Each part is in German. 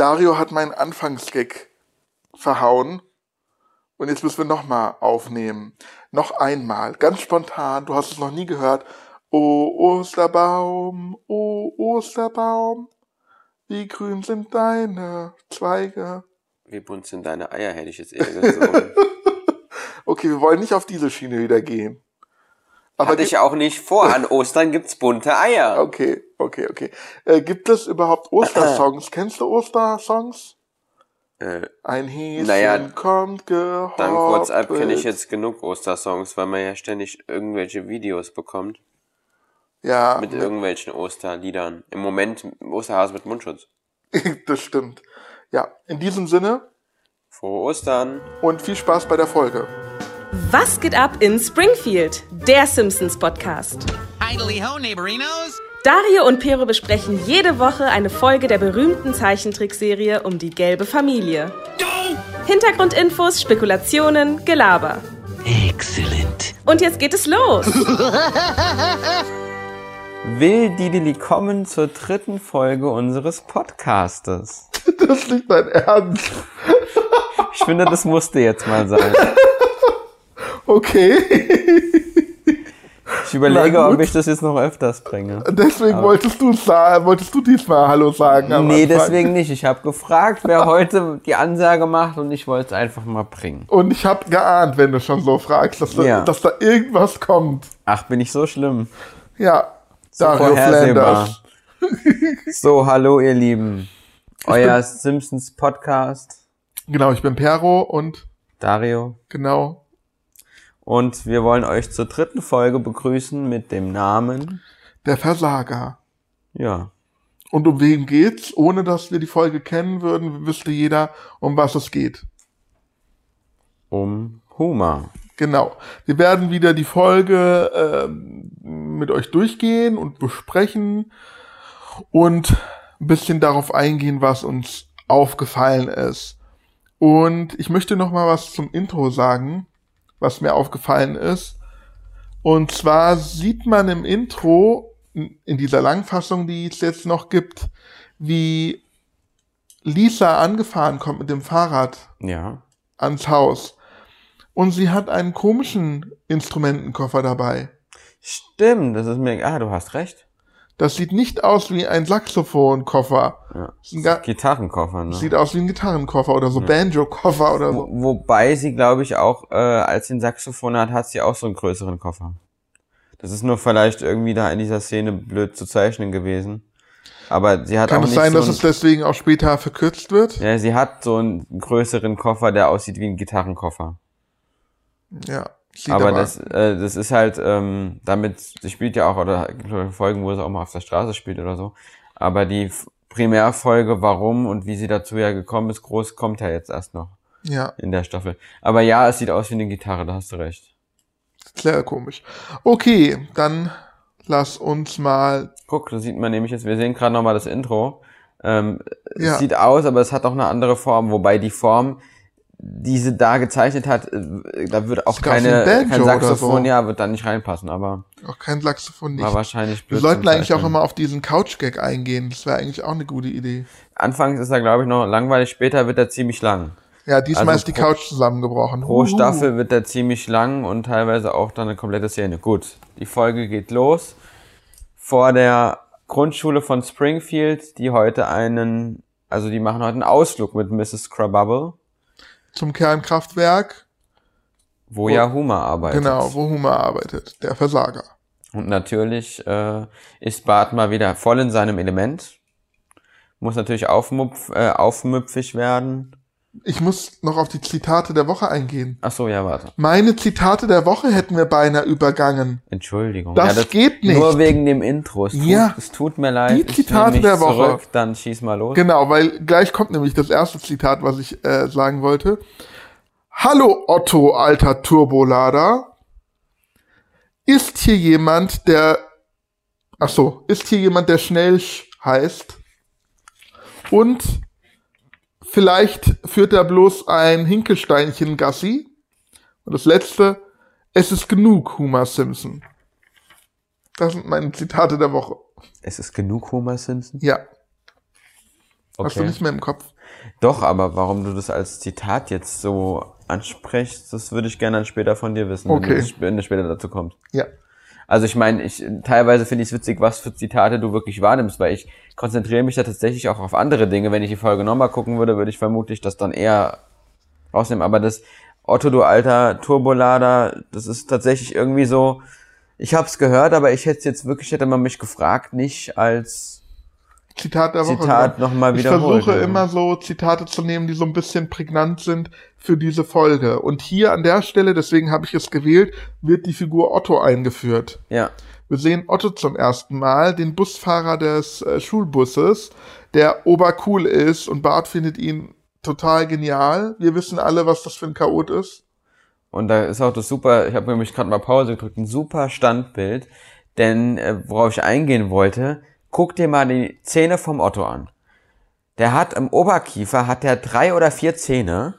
Dario hat meinen Anfangsgag verhauen. Und jetzt müssen wir nochmal aufnehmen. Noch einmal, ganz spontan, du hast es noch nie gehört. O Osterbaum, o Osterbaum, wie grün sind deine Zweige. Wie bunt sind deine Eier, hätte ich jetzt eher gesungen. Okay, wir wollen nicht auf diese Schiene wieder gehen. Aber Hatte ich auch nicht vor. An Ostern gibt's bunte Eier. Okay, okay, okay. Äh, gibt es überhaupt Ostersongs? Kennst du Ostersongs? Äh, Ein Häschen Naja, kommt gehoppelt. dank WhatsApp kenne ich jetzt genug Ostersongs, weil man ja ständig irgendwelche Videos bekommt Ja, mit irgendwelchen Osterliedern. Im Moment Osterhase mit Mundschutz. das stimmt. Ja, in diesem Sinne Frohe Ostern. und viel Spaß bei der Folge. Was geht ab in Springfield? Der Simpsons Podcast. Idly ho, neighborinos. Dario und Pero besprechen jede Woche eine Folge der berühmten Zeichentrickserie um die gelbe Familie. Hintergrundinfos, Spekulationen, Gelaber. Excellent. Und jetzt geht es los. Will Dideli kommen zur dritten Folge unseres Podcastes. Das nicht dein Ernst. Ich finde, das musste jetzt mal sein. Okay. Ich überlege, ob ich das jetzt noch öfters bringe. Deswegen wolltest du wolltest du diesmal Hallo sagen. am Nee, Anfang. deswegen nicht. Ich habe gefragt, wer heute die Ansage macht und ich wollte es einfach mal bringen. Und ich habe geahnt, wenn du schon so fragst, dass, da, Ja. dass da irgendwas kommt. Ach, bin ich so schlimm. Ja, So Dario. Flanders. So, hallo ihr Lieben. Euer Simpsons Podcast. Genau, ich bin Pero und Dario. genau, Und wir wollen euch zur dritten Folge begrüßen mit dem Namen. der Versager. Ja. Und um wen geht's? Ohne dass wir die Folge kennen würden, wüsste jeder, um was es geht. Um Humor. Genau. Wir werden wieder die Folge ähm, mit euch durchgehen und besprechen und ein bisschen darauf eingehen, was uns aufgefallen ist. Und ich möchte noch mal was zum Intro sagen, was mir aufgefallen ist. Und zwar sieht man im Intro, in dieser Langfassung, die es jetzt noch gibt, wie Lisa angefahren kommt mit dem Fahrrad Ja. ans Haus. Und sie hat einen komischen Instrumentenkoffer dabei. Stimmt, das ist mir. Ah, du hast recht. Das sieht nicht aus wie ein Saxophonkoffer. Ja. Ein Gitarrenkoffer, ne? Sieht aus wie ein Gitarrenkoffer oder so Banjo-Koffer oder Wo, so. wobei sie, glaube ich, auch, äh, als sie ein Saxophon hat, hat sie auch so einen größeren Koffer. Das ist nur vielleicht irgendwie da in dieser Szene blöd zu zeichnen gewesen. Aber sie hat Kann auch es sein, so dass es deswegen auch später verkürzt wird? Ja, sie hat so einen größeren Koffer, der aussieht wie ein Gitarrenkoffer. Ja. Sieht aber das, äh, das ist halt, ähm, damit, sie spielt ja auch, oder Folgen, wo sie auch mal auf der Straße spielt oder so. Aber die Primärfolge, warum und wie sie dazu ja gekommen ist, groß, kommt ja jetzt erst noch Ja, in der Staffel. Aber ja, es sieht aus wie eine Gitarre, da hast du recht. sehr komisch. Okay, dann lass uns mal. Guck, da sieht man nämlich jetzt, wir sehen gerade nochmal das Intro. Ähm, Ja. Es sieht aus, aber es hat auch eine andere Form, wobei die Form, die sie da gezeichnet hat, äh, da wird auch keine, kein Saxophon, so. ja, wird da nicht reinpassen, aber Auch kein Saxophon nicht. war wahrscheinlich Wir blöd sollten zum eigentlich auch immer auf diesen Couch-Gag eingehen. Das wäre eigentlich auch eine gute Idee. Anfangs ist er, glaube ich, noch langweilig, später wird er ziemlich lang. Ja, diesmal Also ist die pro- Couch zusammengebrochen. Pro Huhu. Staffel wird er ziemlich lang und teilweise auch dann eine komplette Szene. Gut, die Folge geht los vor der Grundschule von Springfield, die heute einen, also die machen heute einen Ausflug mit Mrs. Crabubble, Zum Kernkraftwerk. wo ja Humor arbeitet. Genau, wo Hummer arbeitet. Der Versager. Und natürlich äh, ist Bart mal wieder voll in seinem Element. Muss natürlich aufmupf, äh, aufmüpfig werden. Ich muss noch auf die Zitate der Woche eingehen. Ach so, ja, warte. Meine Zitate der Woche hätten wir beinahe übergangen. Entschuldigung. Das ja, geht nicht. Nur wegen dem Intro. Es tut, Ja. es tut mir leid. Die Zitate der Woche. Zurück, dann schieß mal los. Genau, weil gleich kommt nämlich das erste Zitat, was ich äh, sagen wollte. Hallo Otto, alter Turbolader. Ist hier jemand, der Ach so, ist hier jemand, der schnell sch- heißt? Und vielleicht führt er bloß ein Hinkelsteinchen Gassi? Und das letzte, es ist genug, Homer Simpson. Das sind meine Zitate der Woche. Es ist genug Homer Simpson. Ja. Hast du Okay. nicht mehr im Kopf? Doch, aber warum du das als Zitat jetzt so ansprichst, das würde ich gerne dann später von dir wissen, Okay. wenn, du, wenn du später dazu kommst. Ja. Also ich meine, ich teilweise finde ich es witzig, was für Zitate du wirklich wahrnimmst, weil ich konzentriere mich da tatsächlich auch auf andere Dinge. Wenn ich die Folge nochmal gucken würde, würde ich vermutlich das dann eher rausnehmen. Aber das Otto, du alter Turbolader, das ist tatsächlich irgendwie so. Ich habe es gehört, aber ich hätte jetzt wirklich, hätte man mich gefragt, nicht als Zitat der Woche. Zitat genau. noch mal Ich versuche immer so Zitate zu nehmen, die so ein bisschen prägnant sind für diese Folge. Und hier an der Stelle, deswegen habe ich es gewählt, wird die Figur Otto eingeführt. ja. Wir sehen Otto zum ersten Mal, den Busfahrer des äh, Schulbusses, der obercool ist und Bart findet ihn total genial. Wir wissen alle, was das für ein Chaot ist. Und da ist auch das super, ich habe nämlich gerade mal Pause gedrückt, ein super Standbild. Denn äh, worauf ich eingehen wollte, guck dir mal die Zähne vom Otto an. Der hat im Oberkiefer hat der drei oder vier Zähne.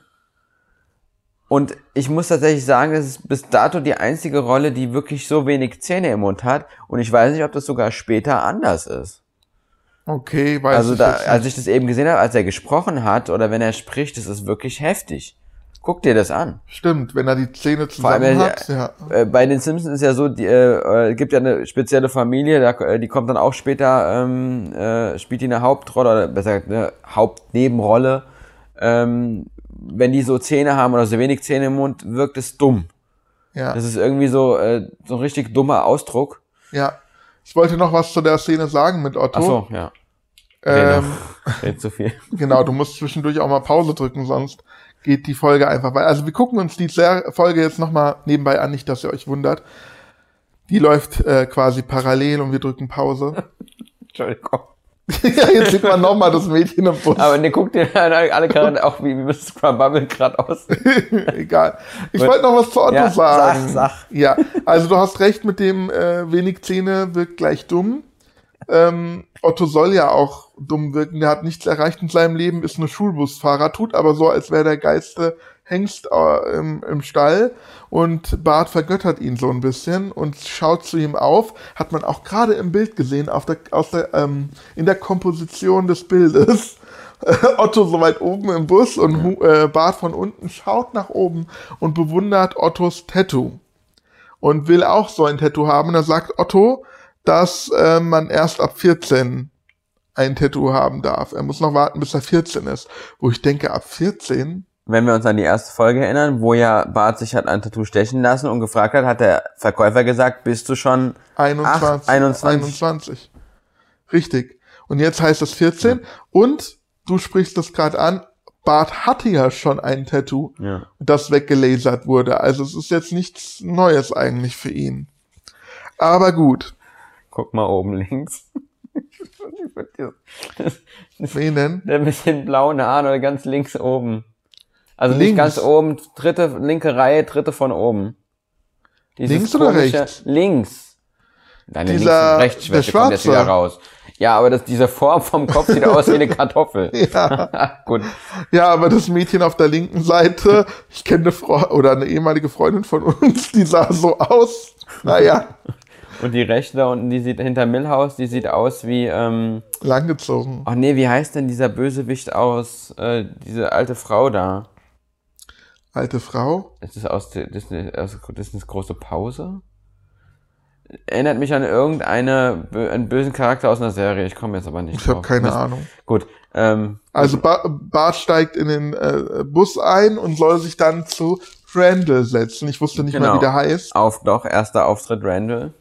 Und ich muss tatsächlich sagen, das ist bis dato die einzige Rolle, die wirklich so wenig Zähne im Mund hat. Und ich weiß nicht, ob das sogar später anders ist. Okay, weiß Also ich da, als ich das eben gesehen habe, als er gesprochen hat oder wenn er spricht, das ist wirklich heftig. Guck dir das an. Stimmt, wenn er die Zähne allem, zusammen äh, hat. Ja. Äh, bei den Simpsons ist ja so, die, äh, äh, gibt ja eine spezielle Familie, da, äh, die kommt dann auch später, ähm, äh, spielt die eine Hauptrolle, oder besser gesagt eine Hauptnebenrolle. Ähm, wenn die so Zähne haben oder so wenig Zähne im Mund, wirkt es dumm. ja. Das ist irgendwie so, äh, so ein richtig dummer Ausdruck. Ja. Ich wollte noch was zu der Szene sagen mit Otto. Ach so, ja. ähm, Red zu viel. genau, du musst zwischendurch auch mal Pause drücken, sonst geht die Folge einfach weiter. Also wir gucken uns die Folge jetzt nochmal nebenbei an, nicht, dass ihr euch wundert. Die läuft äh, quasi parallel und wir drücken Pause. Entschuldigung. ja, jetzt sieht man nochmal das Mädchen im Bus. Aber ne, guck dir alle, gerade auch, wie, wie das Scrubble gerade aus. Egal. Ich wollte noch was zu Otto Ja, sagen. sag, sag. Ja, also du hast recht mit dem äh, wenig Zähne wirkt gleich dumm. Ähm, Otto soll ja auch dumm wirken. Der hat nichts erreicht in seinem Leben, ist nur Schulbusfahrer, tut aber so, als wäre der geilste Hengst äh, im, im Stall. Und Bart vergöttert ihn so ein bisschen und schaut zu ihm auf. Hat man auch gerade im Bild gesehen, auf der, aus der, ähm, in der Komposition des Bildes. Otto so weit oben im Bus und Hu- äh, Bart von unten schaut nach oben und bewundert Ottos Tattoo und will auch so ein Tattoo haben. Und da sagt Otto, dass äh, man erst ab 14 ein Tattoo haben darf. Er muss noch warten, bis er 14 ist. Wo ich denke, ab 14? Wenn wir uns an die erste Folge erinnern, wo ja Bart sich hat ein Tattoo stechen lassen und gefragt hat, hat der Verkäufer gesagt, bist du schon 21. Ach, 21. 21. Richtig. Und jetzt heißt es 14. Und du sprichst das gerade an, Bart hatte ja schon ein Tattoo, Ja. das weggelasert wurde. Also es ist jetzt nichts Neues eigentlich für ihn. Aber gut. Guck mal oben links. Wen denn? Der mit den blauen Haaren oder ganz links oben. Also nicht Links? ganz oben, dritte, linke Reihe, dritte von oben. Dieses Links oder rechts? Links. Nein, links Dieser- und rechts, kommt jetzt wieder raus. Ja, aber das, diese Form vom Kopf sieht aus wie eine Kartoffel. Ja. Gut. Ja, aber das Mädchen auf der linken Seite, ich kenne eine Frau oder eine ehemalige Freundin von uns, die sah so aus. Naja, Und die rechte da unten, die sieht hinter Millhaus, die sieht aus wie, ähm, langgezogen. ach nee, wie heißt denn dieser Bösewicht aus, äh, diese alte Frau da? Alte Frau. Ist das aus Disney, aus Disneys große Pause? Erinnert mich an irgendeine, einen bösen Charakter aus einer Serie. Ich komme jetzt aber nicht Ich habe keine Mist. Ahnung. Gut. Ähm, Also ba Bart steigt in den äh, Bus ein und soll sich dann zu Randall setzen. Ich wusste nicht Genau. mehr, wie der heißt. auf doch, erster Auftritt Randall.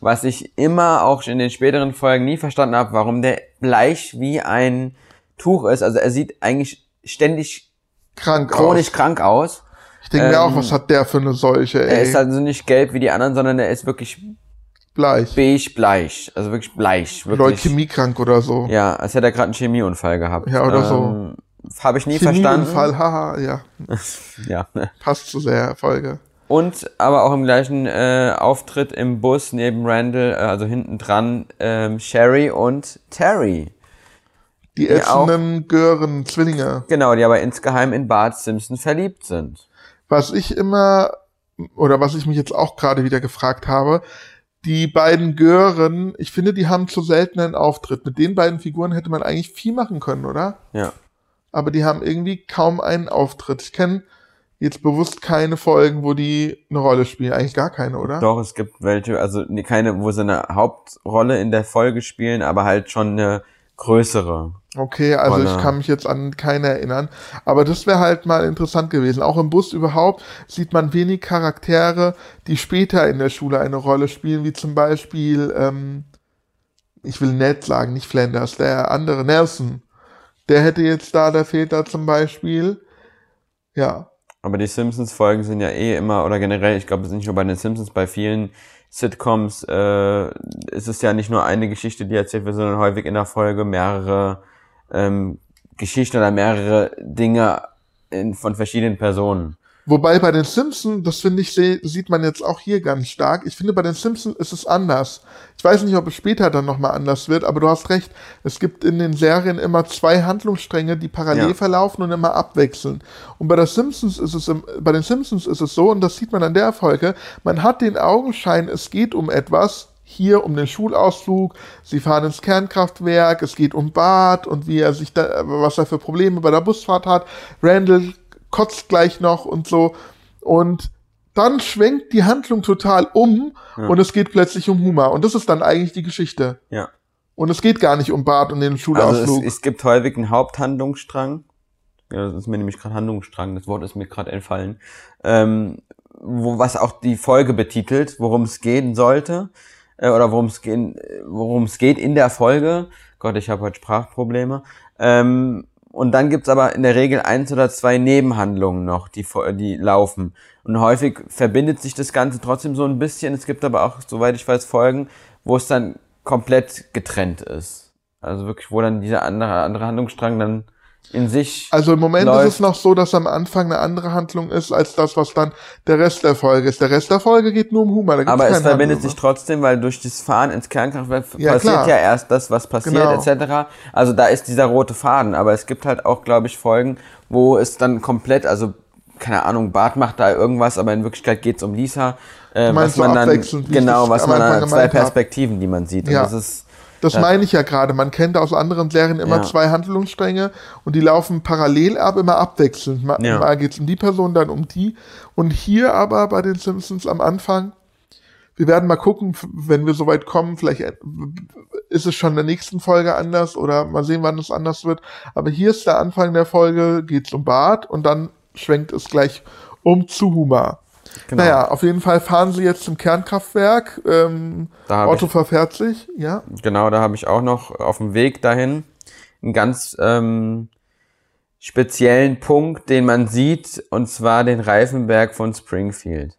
Was ich immer auch in den späteren Folgen nie verstanden habe, warum der bleich wie ein Tuch ist. Also er sieht eigentlich ständig Krank chronisch aus. krank aus. Ich denke mir auch, ähm, was hat der für eine Seuche, Er ey. ist also nicht gelb wie die anderen, sondern er ist wirklich Bleich. beige bleich. Also wirklich bleich. Wirklich. Leukämiekrank oder so. Ja, als hätte er gerade einen Chemieunfall gehabt. Ja, oder so. ähm, Habe ich nie Chemieunfall, verstanden. haha, ja. Ja. Passt zu der Folge. Und aber auch im gleichen äh, Auftritt im Bus neben Randall, äh, also hinten dran, ähm, Sherry und Terry. Die ätzenden Gören Zwillinge. Genau, die aber insgeheim in Bart Simpson verliebt sind. Was ich immer, oder was ich mich jetzt auch gerade wieder gefragt habe, die beiden Gören, ich finde, die haben zu selten einen Auftritt. Mit den beiden Figuren hätte man eigentlich viel machen können, oder? Ja. Aber die haben irgendwie kaum einen Auftritt. Ich kenne jetzt bewusst keine Folgen, wo die eine Rolle spielen. Eigentlich gar keine, oder? Doch, es gibt welche, also keine, wo sie eine Hauptrolle in der Folge spielen, aber halt schon eine größere. Okay, also Rolle. ich kann mich jetzt an keine erinnern. Aber das wäre halt mal interessant gewesen. Auch im Bus überhaupt sieht man wenig Charaktere, die später in der Schule eine Rolle spielen, wie zum Beispiel, ähm, ich will Ned sagen, nicht Flanders, der andere Nelson. Der hätte jetzt da, der fehlt da zum Beispiel. Ja, Aber die Simpsons-Folgen sind ja eh immer, oder generell, ich glaube, es ist nicht nur bei den Simpsons, bei vielen Sitcoms äh, ist es ja nicht nur eine Geschichte, die erzählt wird, sondern häufig in der Folge mehrere ähm, Geschichten oder mehrere Dinge in, von verschiedenen Personen. Wobei bei den Simpsons, das finde ich, sieht man jetzt auch hier ganz stark. Ich finde, bei den Simpsons ist es anders. Ich weiß nicht, ob es später dann nochmal anders wird, aber du hast recht. Es gibt in den Serien immer zwei Handlungsstränge, die parallel Ja. verlaufen und immer abwechseln. Und bei der Simpsons ist es im, bei den Simpsons ist es so, und das sieht man an der Folge, man hat den Augenschein, es geht um etwas, hier um den Schulausflug, sie fahren ins Kernkraftwerk, es geht um Bart und wie er sich da, was er für Probleme bei der Busfahrt hat. Randall kotzt gleich noch und so. Und dann schwenkt die Handlung total um und es geht plötzlich um Humor. Und das ist dann eigentlich die Geschichte. Ja. Und es geht gar nicht um Bart und den Also Schulausflug. es, es gibt häufig einen Haupthandlungsstrang. Ja, das ist mir nämlich gerade Handlungsstrang, das Wort ist mir gerade entfallen. Ähm, wo, was auch die Folge betitelt, worum es gehen sollte. Äh, oder worum es gehen, worum es geht in der Folge. Gott, ich habe heute Sprachprobleme. Ähm, und dann gibt's aber in der Regel eins oder zwei Nebenhandlungen noch, die, die laufen. Und häufig verbindet sich das Ganze trotzdem so ein bisschen. Es gibt aber auch, soweit ich weiß, Folgen, wo es dann komplett getrennt ist. Also wirklich, wo dann dieser andere, andere Handlungsstrang dann in sich. also im Moment läuft. ist es noch so, dass am Anfang eine andere Handlung ist, als das, was dann der Rest der Folge ist. Der Rest der Folge geht nur um gibt's aber es verbindet sich trotzdem, weil durch das Fahren ins Kernkraftwerk Ja, passiert klar. ja erst das, was passiert, Genau. etc. Also da ist dieser rote Faden. Aber es gibt halt auch, glaube ich, Folgen, wo es dann komplett, also keine Ahnung, Bart macht da irgendwas, aber in Wirklichkeit geht's um Lisa. Äh, was so man dann, wie ich genau, was man dann, zwei gemeint hab. Perspektiven, die man sieht. Und Ja. das ist, Das meine ich ja gerade. Man kennt aus anderen Serien immer Ja. zwei Handlungsstränge und die laufen parallel ab, immer abwechselnd. Mal, Ja. mal geht es um die Person, dann um die. Und hier aber bei den Simpsons am Anfang, wir werden mal gucken, wenn wir soweit kommen, vielleicht äh, ist es schon in der nächsten Folge anders oder mal sehen, wann es anders wird. Aber hier ist der Anfang der Folge, geht es um Bart und dann schwenkt es gleich um zu Humor. Genau. Naja, auf jeden Fall fahren sie jetzt zum Kernkraftwerk. Ähm, Otto ich- verfährt sich, ja. Genau, da habe ich auch noch auf dem Weg dahin einen ganz ähm, speziellen Punkt, den man sieht, und zwar den Reifenberg von Springfield.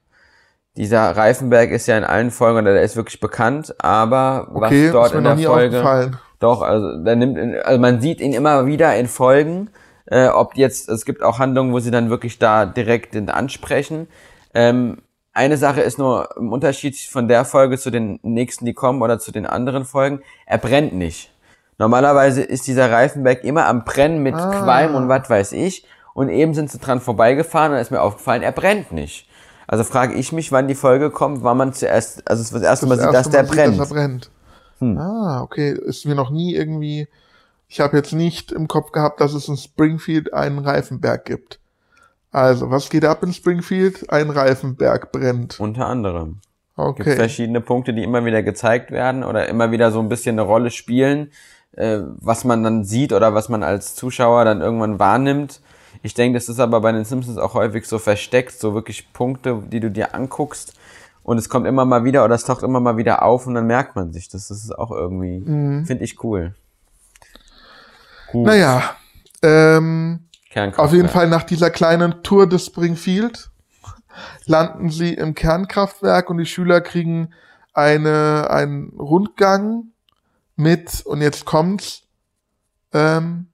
Dieser Reifenberg ist ja in allen Folgen, oder der ist wirklich bekannt, aber Okay, was dort in der Folge. Doch, also, der nimmt, in, also man sieht ihn immer wieder in Folgen, äh, ob jetzt, es gibt auch Handlungen, wo sie dann wirklich da direkt den ansprechen. Ähm, eine Sache ist nur im Unterschied von der Folge zu den nächsten, die kommen, oder zu den anderen Folgen, er brennt nicht. Normalerweise ist dieser Reifenberg immer am Brennen mit Ah. Qualm und was weiß ich. Und eben sind sie dran vorbeigefahren und ist mir aufgefallen, er brennt nicht. Also frage ich mich, wann die Folge kommt, wann man zuerst, also das erste Mal das sieht, dass erste der Mal sieht, brennt. Hm. Dass er brennt. Ah, okay. Ist mir noch nie irgendwie. Ich habe jetzt nicht im Kopf gehabt, dass es in Springfield einen Reifenberg gibt. Also, was geht ab in Springfield? Ein Reifenberg brennt. Unter anderem. gibt Okay. verschiedene Punkte, die immer wieder gezeigt werden oder immer wieder so ein bisschen eine Rolle spielen, äh, was man dann sieht oder was man als Zuschauer dann irgendwann wahrnimmt. Ich denke, das ist aber bei den Simpsons auch häufig so versteckt, so wirklich Punkte, die du dir anguckst und es kommt immer mal wieder oder es taucht immer mal wieder auf und dann merkt man sich. Das ist auch irgendwie, Mhm. finde ich cool. Gut. Naja, ähm, Kernkraftwerk. auf jeden Fall nach dieser kleinen Tour des Springfield landen sie im Kernkraftwerk und die Schüler kriegen eine, einen Rundgang mit, und jetzt kommt's, ähm,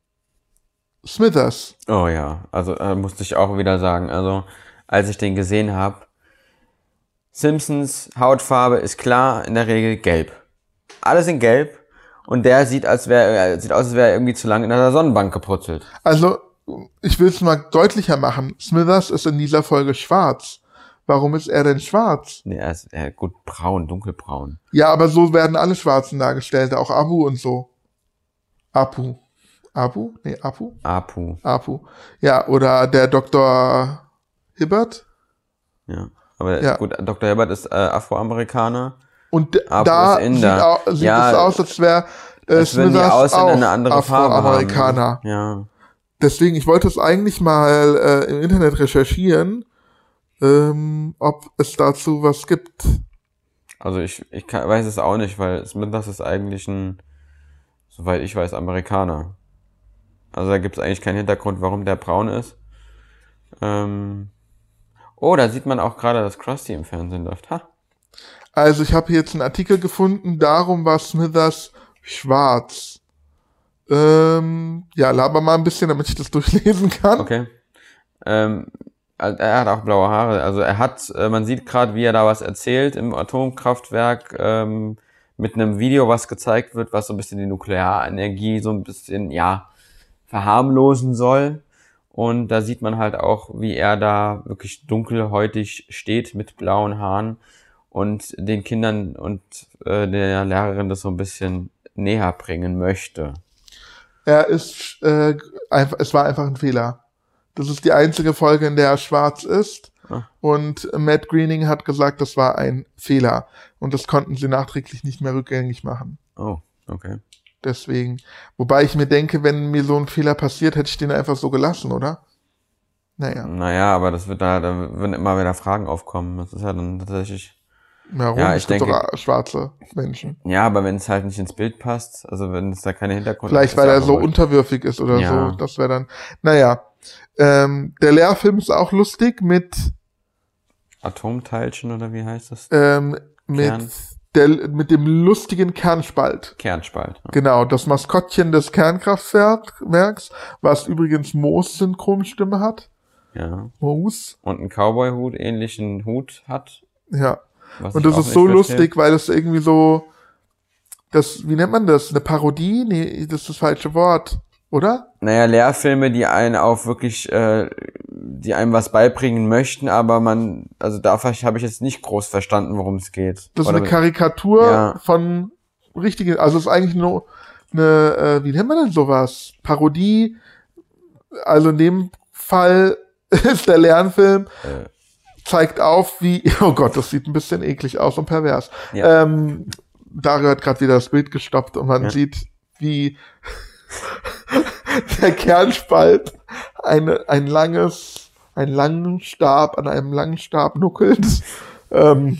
Smithers. Oh ja, also äh, musste ich auch wieder sagen, also als ich den gesehen habe, Simpsons Hautfarbe ist klar in der Regel gelb. Alles in gelb und der sieht als wäre äh, sieht aus, als wäre er irgendwie zu lange in einer Sonnenbank gebrutzelt. Also, ich will es mal deutlicher machen. Smithers ist in dieser Folge schwarz. Warum ist er denn schwarz? Nee, er ist er, gut braun, dunkelbraun. Ja, aber so werden alle Schwarzen dargestellt, auch Abu und so. Apu. Abu? Nee, Apu? Apu, Apu. Ja, oder der Dr. Hibbert. ja. Aber Ja. gut, Dr. Herbert ist äh, Afroamerikaner. Und Apu da ist sieht, au sieht Ja, es aus, als wäre äh, die Smithers Ausländer auch. Afroamerikaner. Ja. Deswegen, ich wollte es eigentlich mal äh, im Internet recherchieren, ähm, ob es dazu was gibt. Also ich, ich kann, weiß es auch nicht, weil Smithers ist eigentlich ein, soweit ich weiß, Amerikaner. Also da gibt es eigentlich keinen Hintergrund, warum der braun ist. Ähm, oh, da sieht man auch gerade, dass Krusty im Fernsehen läuft. Ha. Also ich habe hier jetzt einen Artikel gefunden, darum war Smithers schwarz. Ähm, ja, laber mal ein bisschen, damit ich das durchlesen kann. Okay. Ähm, er hat auch blaue Haare. Also er hat, äh, man sieht gerade, wie er da was erzählt im Atomkraftwerk ähm, mit einem Video, was gezeigt wird, was so ein bisschen die Nuklearenergie so ein bisschen, ja, verharmlosen soll. Und da sieht man halt auch, wie er da wirklich dunkelhäutig steht mit blauen Haaren und den Kindern und äh, der Lehrerin das so ein bisschen näher bringen möchte. Er ist äh, einfach, es war einfach ein Fehler. Das ist die einzige Folge, in der er schwarz ist. Ah. Und Matt Greening hat gesagt, das war ein Fehler. Und das konnten sie nachträglich nicht mehr rückgängig machen. Oh, okay. Deswegen. Wobei ich mir denke, wenn mir so ein Fehler passiert, hätte ich den einfach so gelassen, oder? Naja. Naja, aber das wird da, da würden immer wieder Fragen aufkommen. Das ist ja dann tatsächlich. Warum? Ja, ich denke- schwarze Menschen. Ja, aber wenn es halt nicht ins Bild passt, also wenn es da keine Hintergrund Vielleicht, weil er so wurscht. unterwürfig ist oder Ja. so. Das wäre dann. Naja. Ähm, der Lehrfilm ist auch lustig mit, Atomteilchen oder wie heißt das? ähm, mit, Kern. der, mit dem lustigen Kernspalt. Kernspalt. Ja. Genau, das Maskottchen des Kernkraftwerks, was übrigens Moos Synchronstimme hat. ja. Moos. Und ein Cowboy-Hut, ähnlichen Hut hat. Ja. Was Und das ist so verstehe. lustig, weil das irgendwie so, das, wie nennt man das? Eine Parodie? Nee, das ist das falsche Wort, oder? Naja, Lehrfilme, die einen auch wirklich, äh, die einem was beibringen möchten, aber man, also da habe ich jetzt nicht groß verstanden, worum es geht. Das ist Oder- eine Karikatur Ja. von richtigen, also es ist eigentlich nur eine, äh, wie nennt man denn sowas? Parodie. Also in dem Fall ist der Lernfilm, Äh. Zeigt auf, wie, oh Gott, das sieht ein bisschen eklig aus und pervers. Ja. Ähm, Dario hat gerade wieder das Bild gestoppt und man Ja. sieht, wie der Kernspalt eine, ein langes, einen langen Stab an einem langen Stab nuckelt. Ähm,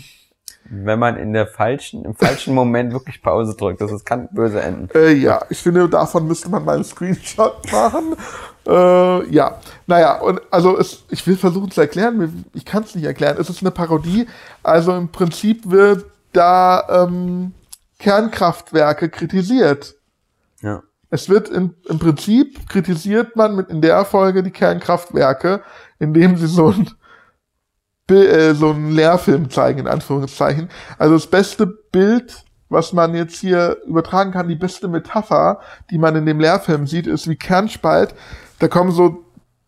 wenn man in der falschen, im falschen Moment wirklich Pause drückt, das ist, kann böse enden. Äh, ja, ich finde, davon müsste man mal einen Screenshot machen. Äh, ja, naja, und also es, ich will versuchen zu erklären, ich kann es nicht erklären. Es ist eine Parodie. Also im Prinzip wird da ähm, Kernkraftwerke kritisiert. Ja. Es wird in, im Prinzip kritisiert man mit in der Folge die Kernkraftwerke, indem sie so ein äh, so einen Lehrfilm zeigen, in Anführungszeichen. Also das beste Bild, was man jetzt hier übertragen kann, die beste Metapher, die man in dem Lehrfilm sieht, ist wie Kernspalt. Da kommen so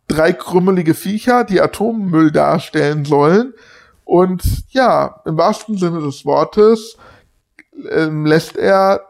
drei krümmelige Viecher, die Atommüll darstellen sollen. Und ja, im wahrsten Sinne des Wortes ähm, lässt er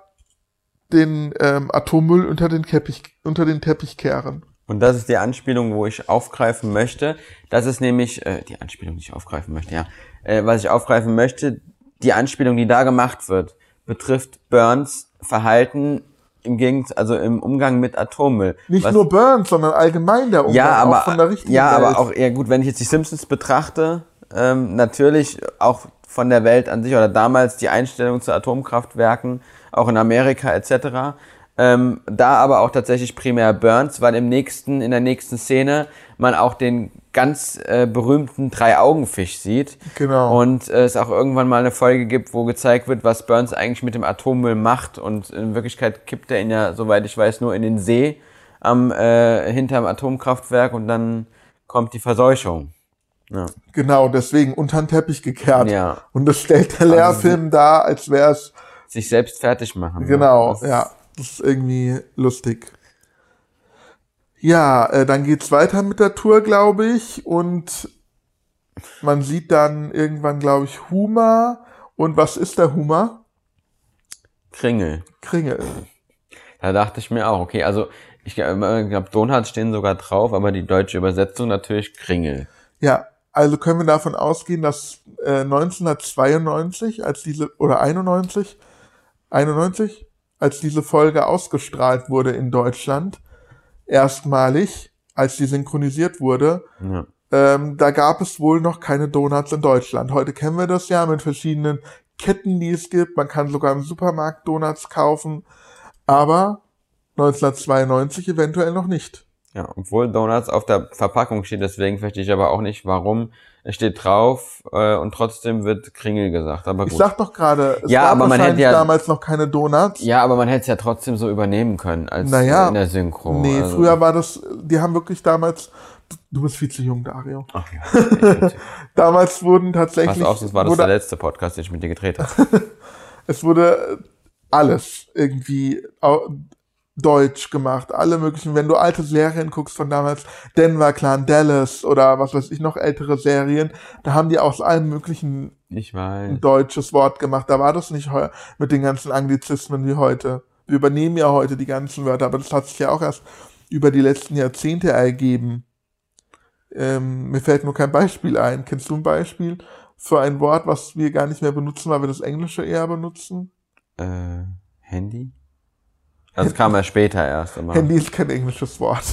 den ähm, Atommüll unter den Teppich, unter den Teppich kehren. Und das ist die Anspielung, wo ich aufgreifen möchte. Das ist nämlich, äh, die Anspielung, die ich aufgreifen möchte, ja. Äh, was ich aufgreifen möchte, die Anspielung, die da gemacht wird, betrifft Burns Verhalten im Gegensatz, also im Umgang mit Atommüll. Nicht Was- nur Burns, sondern allgemein der Umgang, ja, aber, auch von der richtigen ja, Welt. aber auch, ja gut, wenn ich jetzt die Simpsons betrachte, ähm, natürlich auch von der Welt an sich oder damals die Einstellung zu Atomkraftwerken, auch in Amerika etc. Ähm, da aber auch tatsächlich primär Burns, weil im nächsten, in der nächsten Szene man auch den ganz äh, berühmten Drei-Augen-Fisch sieht. Genau. Und äh, es auch irgendwann mal eine Folge gibt, wo gezeigt wird, was Burns eigentlich mit dem Atommüll macht. Und in Wirklichkeit kippt er ihn ja, soweit ich weiß, nur in den See am äh, hinterm Atomkraftwerk und dann kommt die Verseuchung. Ja. Genau, deswegen unter den Teppich gekehrt. Ja. Also Und das stellt der Lehrfilm dar, als wäre es, Sich selbst fertig machen. genau, ja. Das ist irgendwie lustig. Ja, äh, dann geht's weiter mit der Tour, glaube ich. Und Man sieht dann irgendwann, glaube ich, Huma. Und was ist der Huma? Kringel. Kringel. Da dachte ich mir auch, okay, also ich glaube, Donuts stehen sogar drauf, aber die deutsche Übersetzung natürlich Kringel. Ja, also können wir davon ausgehen, dass äh, 1992, als diese, oder 91, 91, als diese Folge ausgestrahlt wurde in Deutschland, erstmalig, als die synchronisiert wurde, Ja. ähm, da gab es wohl noch keine Donuts in Deutschland. Heute kennen wir das ja mit verschiedenen Ketten, die es gibt. Man kann sogar im Supermarkt Donuts kaufen, aber 1992 eventuell noch nicht. Ja, obwohl Donuts auf der Verpackung steht, deswegen verstehe ich aber auch nicht, warum es steht drauf äh, und trotzdem wird Kringel gesagt. Aber Ich gut. sag doch gerade, es Ja, gab aber man hätte ja- damals noch keine Donuts. ja, aber man hätte es ja trotzdem so übernehmen können als Naja, in der Synchro. Nee, also, früher war das, die haben wirklich damals, du bist viel zu jung, Dario. Ach ja, Damals wurden pass tatsächlich, auf, das war das wurde, der letzte Podcast, den ich mit dir gedreht habe. es wurde alles irgendwie deutsch gemacht, alle möglichen, wenn du alte Serien guckst von damals, Denver Clan, Dallas oder was weiß ich noch ältere Serien, da haben die aus allem möglichen Ich weiß. ein deutsches Wort gemacht. Da war das nicht mit den ganzen Anglizismen wie heute. Wir übernehmen ja heute die ganzen Wörter, aber das hat sich ja auch erst über die letzten Jahrzehnte ergeben. Ähm, mir fällt nur kein Beispiel ein. Kennst du ein Beispiel für ein Wort, was wir gar nicht mehr benutzen, weil wir das Englische eher benutzen? Äh, Handy? Das kam ja später erst. Aber. Handy ist kein englisches Wort.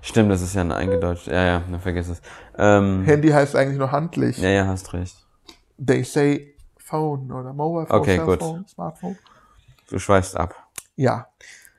Stimmt, das ist ja ein eingedeutscht. Ja, ja, na, vergiss es. Ähm, Handy heißt eigentlich nur handlich. ja, ja, hast recht. They say phone oder mobile phone, Okay, gut. Cellphone, Smartphone. Du schweifst ab. Ja.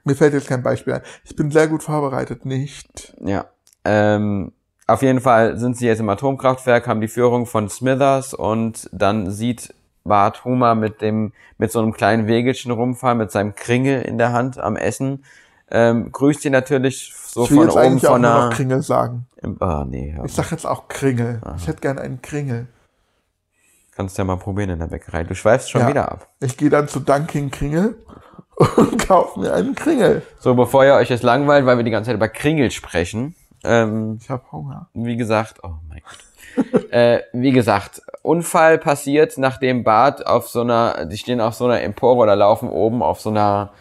Mir fällt jetzt kein Beispiel ein. Ich bin sehr gut vorbereitet, nicht? Ja. Ähm, auf jeden Fall sind sie jetzt im Atomkraftwerk, haben die Führung von Smithers und dann sieht Bart Hummer mit dem, mit so einem kleinen Wegelchen rumfahren, mit seinem Kringel in der Hand am Essen. Ähm, grüßt ihn natürlich so ich will von jetzt oben eigentlich auch von nur einer. noch Kringel sagen. Ah, nee, hör Ich sag jetzt auch Kringel. Ich hätte gern einen Kringel. kannst ja mal probieren in der Bäckerei. Du schweifst schon Ja. wieder ab. Ich gehe dann zu Dunkin Kringel und kaufe mir einen Kringel. So, bevor ihr euch jetzt langweilt, weil wir die ganze Zeit über Kringel sprechen, ähm, Ich habe Hunger. wie gesagt, oh mein Gott. Äh, wie gesagt, Unfall passiert, nachdem Bart auf so einer, die stehen auf so einer Empore oder laufen oben auf so einer,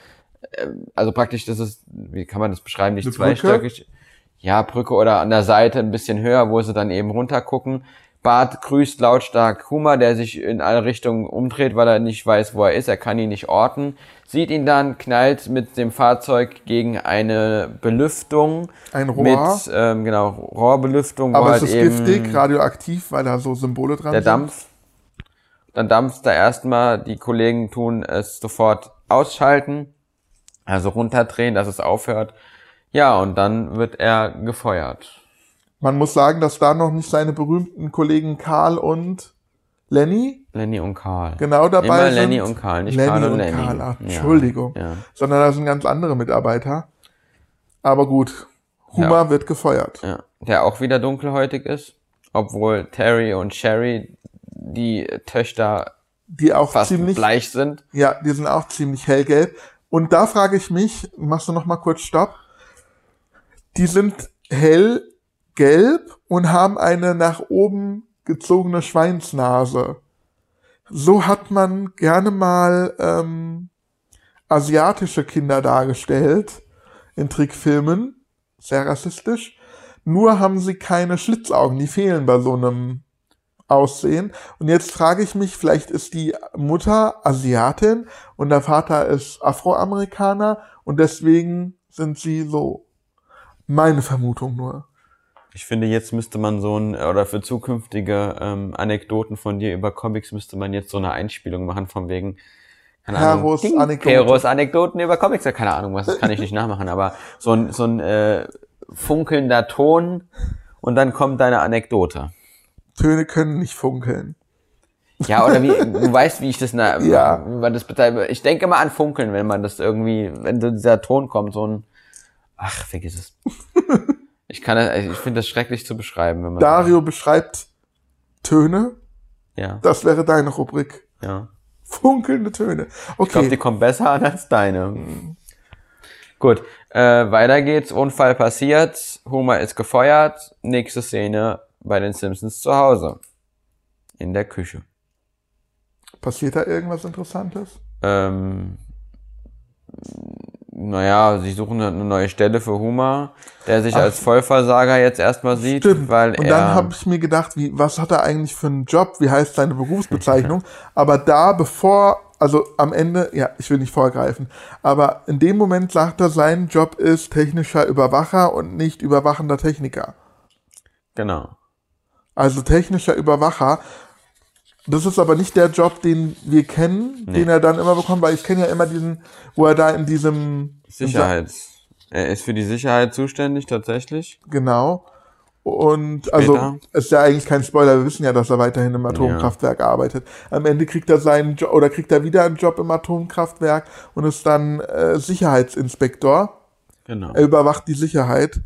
äh, also praktisch, das ist, wie kann man das beschreiben, nicht zweistöckig, ja, Brücke oder an der Seite ein bisschen höher, wo sie dann eben runtergucken. Bart grüßt lautstark Hummer, der sich in alle Richtungen umdreht, weil er nicht weiß, wo er ist. Er kann ihn nicht orten. Sieht ihn dann, knallt mit dem Fahrzeug gegen eine Belüftung. Ein Rohr. Mit, ähm, genau, Rohrbelüftung, Aber halt es ist eben giftig, radioaktiv, weil da so Symbole dran der sind. Dampf. Dann dampft er erstmal, die Kollegen tun es sofort ausschalten, also runterdrehen, dass es aufhört. Ja, und dann wird er gefeuert. Man muss sagen, dass da noch nicht seine berühmten Kollegen Karl und Lenny Lenny und Karl. genau dabei Immer sind. Lenny und Karl, nicht Lenny Karl und und Lenny. Karl, ach, Ja, Entschuldigung. ja. Sondern da sind ganz andere Mitarbeiter. Aber gut, Hummer Ja. wird gefeuert. Ja, der auch wieder dunkelhäutig ist, obwohl Terry und Sherry, die Töchter, Die auch fast ziemlich bleich sind. Ja, die sind auch ziemlich hellgelb. Und da frage ich mich, machst du noch mal kurz Stopp? Die sind hellgelb und haben eine nach oben gezogene Schweinsnase. So hat man gerne mal ähm, asiatische Kinder dargestellt in Trickfilmen. Sehr rassistisch. Nur haben sie keine Schlitzaugen, die fehlen bei so einem Aussehen. Und jetzt frage ich mich, vielleicht ist die Mutter Asiatin und der Vater ist Afroamerikaner und deswegen sind sie so. Meine Vermutung nur. Ich finde, jetzt müsste man so ein, oder für zukünftige ähm, Anekdoten von dir über Comics müsste man jetzt so eine Einspielung machen, von wegen, keine Heros Ding, Anekdote. Heros Anekdoten über Comics, ja, keine Ahnung, was, das kann ich nicht nachmachen, aber so ein, so ein äh, funkelnder Ton und dann kommt deine Anekdote. Töne können nicht funkeln. Ja, oder wie, du weißt, wie ich das, na, Ja. wie man das betreibe. Ich denke mal an Funkeln, wenn man das irgendwie, wenn so dieser Ton kommt, so ein, ach, vergiss es. Ich kann, das- ich finde das schrecklich zu beschreiben, wenn man, Dario beschreibt Töne. ja, Das wäre deine Rubrik. ja. Funkelnde Töne. Ich glaube, die Okay. kommt besser an als deine. Gut, äh, weiter geht's. Unfall passiert. Homer ist gefeuert. Nächste Szene bei den Simpsons zu Hause. in der Küche. Passiert da irgendwas Interessantes? Ähm, naja, sie suchen eine neue Stelle für Huma, der sich Ach. als Vollversager jetzt erstmal sieht, Stimmt. weil und dann habe ich mir gedacht, wie, was hat er eigentlich für einen Job? Wie heißt seine Berufsbezeichnung? aber da, bevor, also am Ende, ja, ich will nicht vorgreifen, aber in dem Moment sagt er, sein Job ist technischer Überwacher und nicht überwachender Techniker. genau. Also technischer Überwacher. Das ist aber nicht der Job, den wir kennen, Nee. den er dann immer bekommt, weil ich kenne ja immer diesen, wo er da in diesem Sicherheits. Er ist für die Sicherheit zuständig, tatsächlich. Genau. Und also Später. ist ja eigentlich kein Spoiler, wir wissen ja, dass er weiterhin im Atomkraftwerk arbeitet. Am Ende kriegt er seinen Job oder kriegt er wieder einen Job im Atomkraftwerk und ist dann äh, Sicherheitsinspektor. Genau. Er überwacht die Sicherheit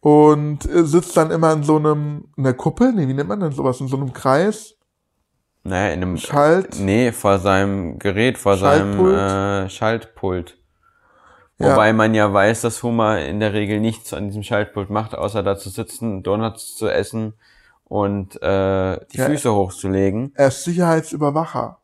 und äh, sitzt dann immer in so einem, in der Kuppel, nee, wie nennt man denn sowas, in so einem Kreis, Naja, in einem. Schalt. Nee, vor seinem Gerät, vor Schaltpult? seinem äh, Schaltpult. Ja. Wobei man ja weiß, dass Hummer in der Regel nichts an diesem Schaltpult macht, außer da zu sitzen, Donuts zu essen und äh, die Ja. Füße hochzulegen. Er ist Sicherheitsüberwacher.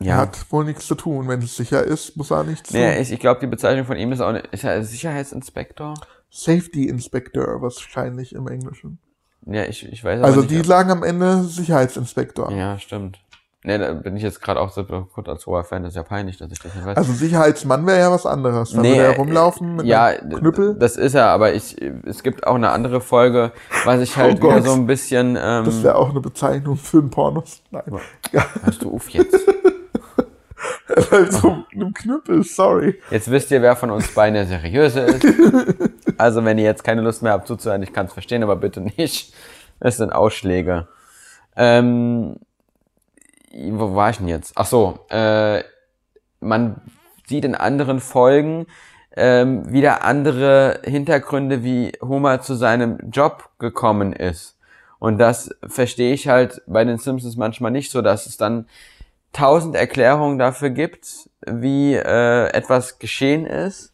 Er Ja. hat wohl nichts zu tun. Wenn es sicher ist, muss er nichts Nee, tun. ich, ich glaube, die Bezeichnung von ihm ist auch eine, ist er Sicherheitsinspektor? Safety Inspector wahrscheinlich im Englischen. Ja, ich, ich weiß Also die sagen am Ende Sicherheitsinspektor. Ja, stimmt. Nee, da bin ich jetzt gerade auch so kurz als hoher Fan, das ist ja peinlich, dass ich das nicht weiß. Also Sicherheitsmann wäre ja was anderes. Da Nee, würde er rumlaufen mit ja, einem Knüppel. das ist er, aber ich, es gibt auch eine andere Folge, was ich halt Oh wieder Gott. so ein bisschen, Das ähm, wäre auch eine Bezeichnung für einen Pornos. Nein. Ja, hörst du auf jetzt. halt so einem Knüppel, sorry. Jetzt wisst ihr, wer von uns beiden der Seriöse ist. Also, wenn ihr jetzt keine Lust mehr habt zuzuhören, ich kann es verstehen, aber bitte nicht. Es sind Ausschläge. Ähm, wo war ich denn jetzt? Ach so, äh, man sieht in anderen Folgen ähm, wieder andere Hintergründe, wie Homer zu seinem Job gekommen ist. Und das verstehe ich halt bei den Simpsons manchmal nicht so, dass es dann tausend Erklärungen dafür gibt, wie äh, etwas geschehen ist.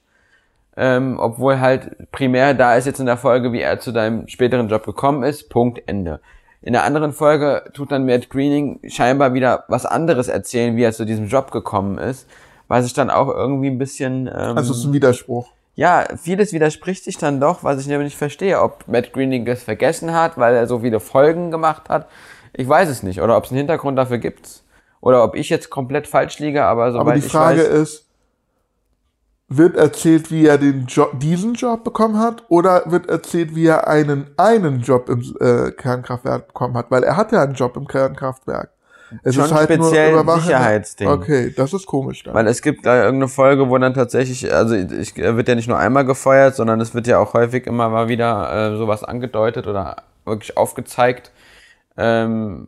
Ähm, obwohl halt primär da ist jetzt in der Folge, wie er zu deinem späteren Job gekommen ist. Punkt, Ende. In der anderen Folge tut dann Matt Greening scheinbar wieder was anderes erzählen, wie er zu diesem Job gekommen ist. Was ich dann auch irgendwie ein bisschen... Ähm, Also es ist ein Widerspruch. ja, vieles widerspricht sich dann doch, was ich nämlich nicht verstehe. Ob Matt Greening das vergessen hat, weil er so viele Folgen gemacht hat. Ich weiß es nicht. Oder ob es einen Hintergrund dafür gibt. Oder ob ich jetzt komplett falsch liege, aber soweit Aber die ich Frage weiß. ist, wird erzählt, wie er den Job, diesen Job bekommen hat, oder wird erzählt, wie er einen, einen Job im äh, Kernkraftwerk bekommen hat? Weil er hat ja einen Job im Kernkraftwerk. Es Schon speziell ein Überwachen- Sicherheitsding. Okay, das ist komisch dann. Weil es gibt da irgendeine Folge, wo dann tatsächlich, also ich, er wird ja nicht nur einmal gefeuert, sondern es wird ja auch häufig immer mal wieder äh, sowas angedeutet oder wirklich aufgezeigt. Ähm,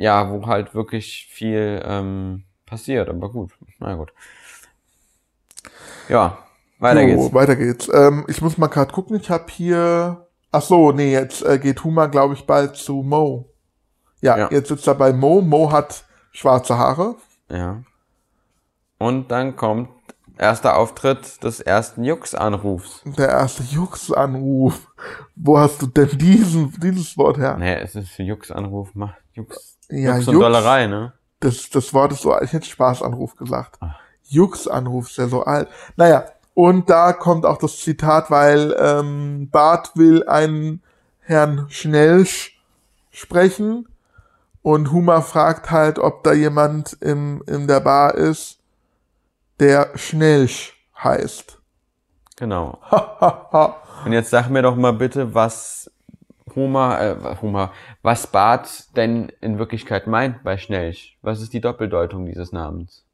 ja, wo halt wirklich viel ähm, passiert, aber gut, na gut. Ja, weiter so, geht's. Weiter geht's. Ähm, ich muss mal gerade gucken. Ich habe hier. Ach so, nee, jetzt äh, geht Huma, glaube ich, bald zu Mo. Ja, Ja. jetzt sitzt er bei Mo. Mo hat schwarze Haare. Ja. Und dann kommt erster Auftritt des ersten Jux-Anrufs. Der erste Jux-Anruf. Wo hast du denn diesen, dieses Wort her? Nee, es ist Jux-Anruf, Jux. Ja, Jux und Jux. Dollerei, ne? Das, das Wort ist so alt. Ich hätte Spaßanruf gesagt. Jux-Anruf ist ja so alt. Naja, und da kommt auch das Zitat, weil ähm, Bart will einen Herrn Schnellsch sprechen und Huma fragt halt, ob da jemand im, in der Bar ist, der Schnellsch heißt. Genau. Und jetzt sag mir doch mal bitte, was Homer, äh, Homer, was Bart denn in Wirklichkeit meint bei Schnellsch. Was ist die Doppeldeutung dieses Namens?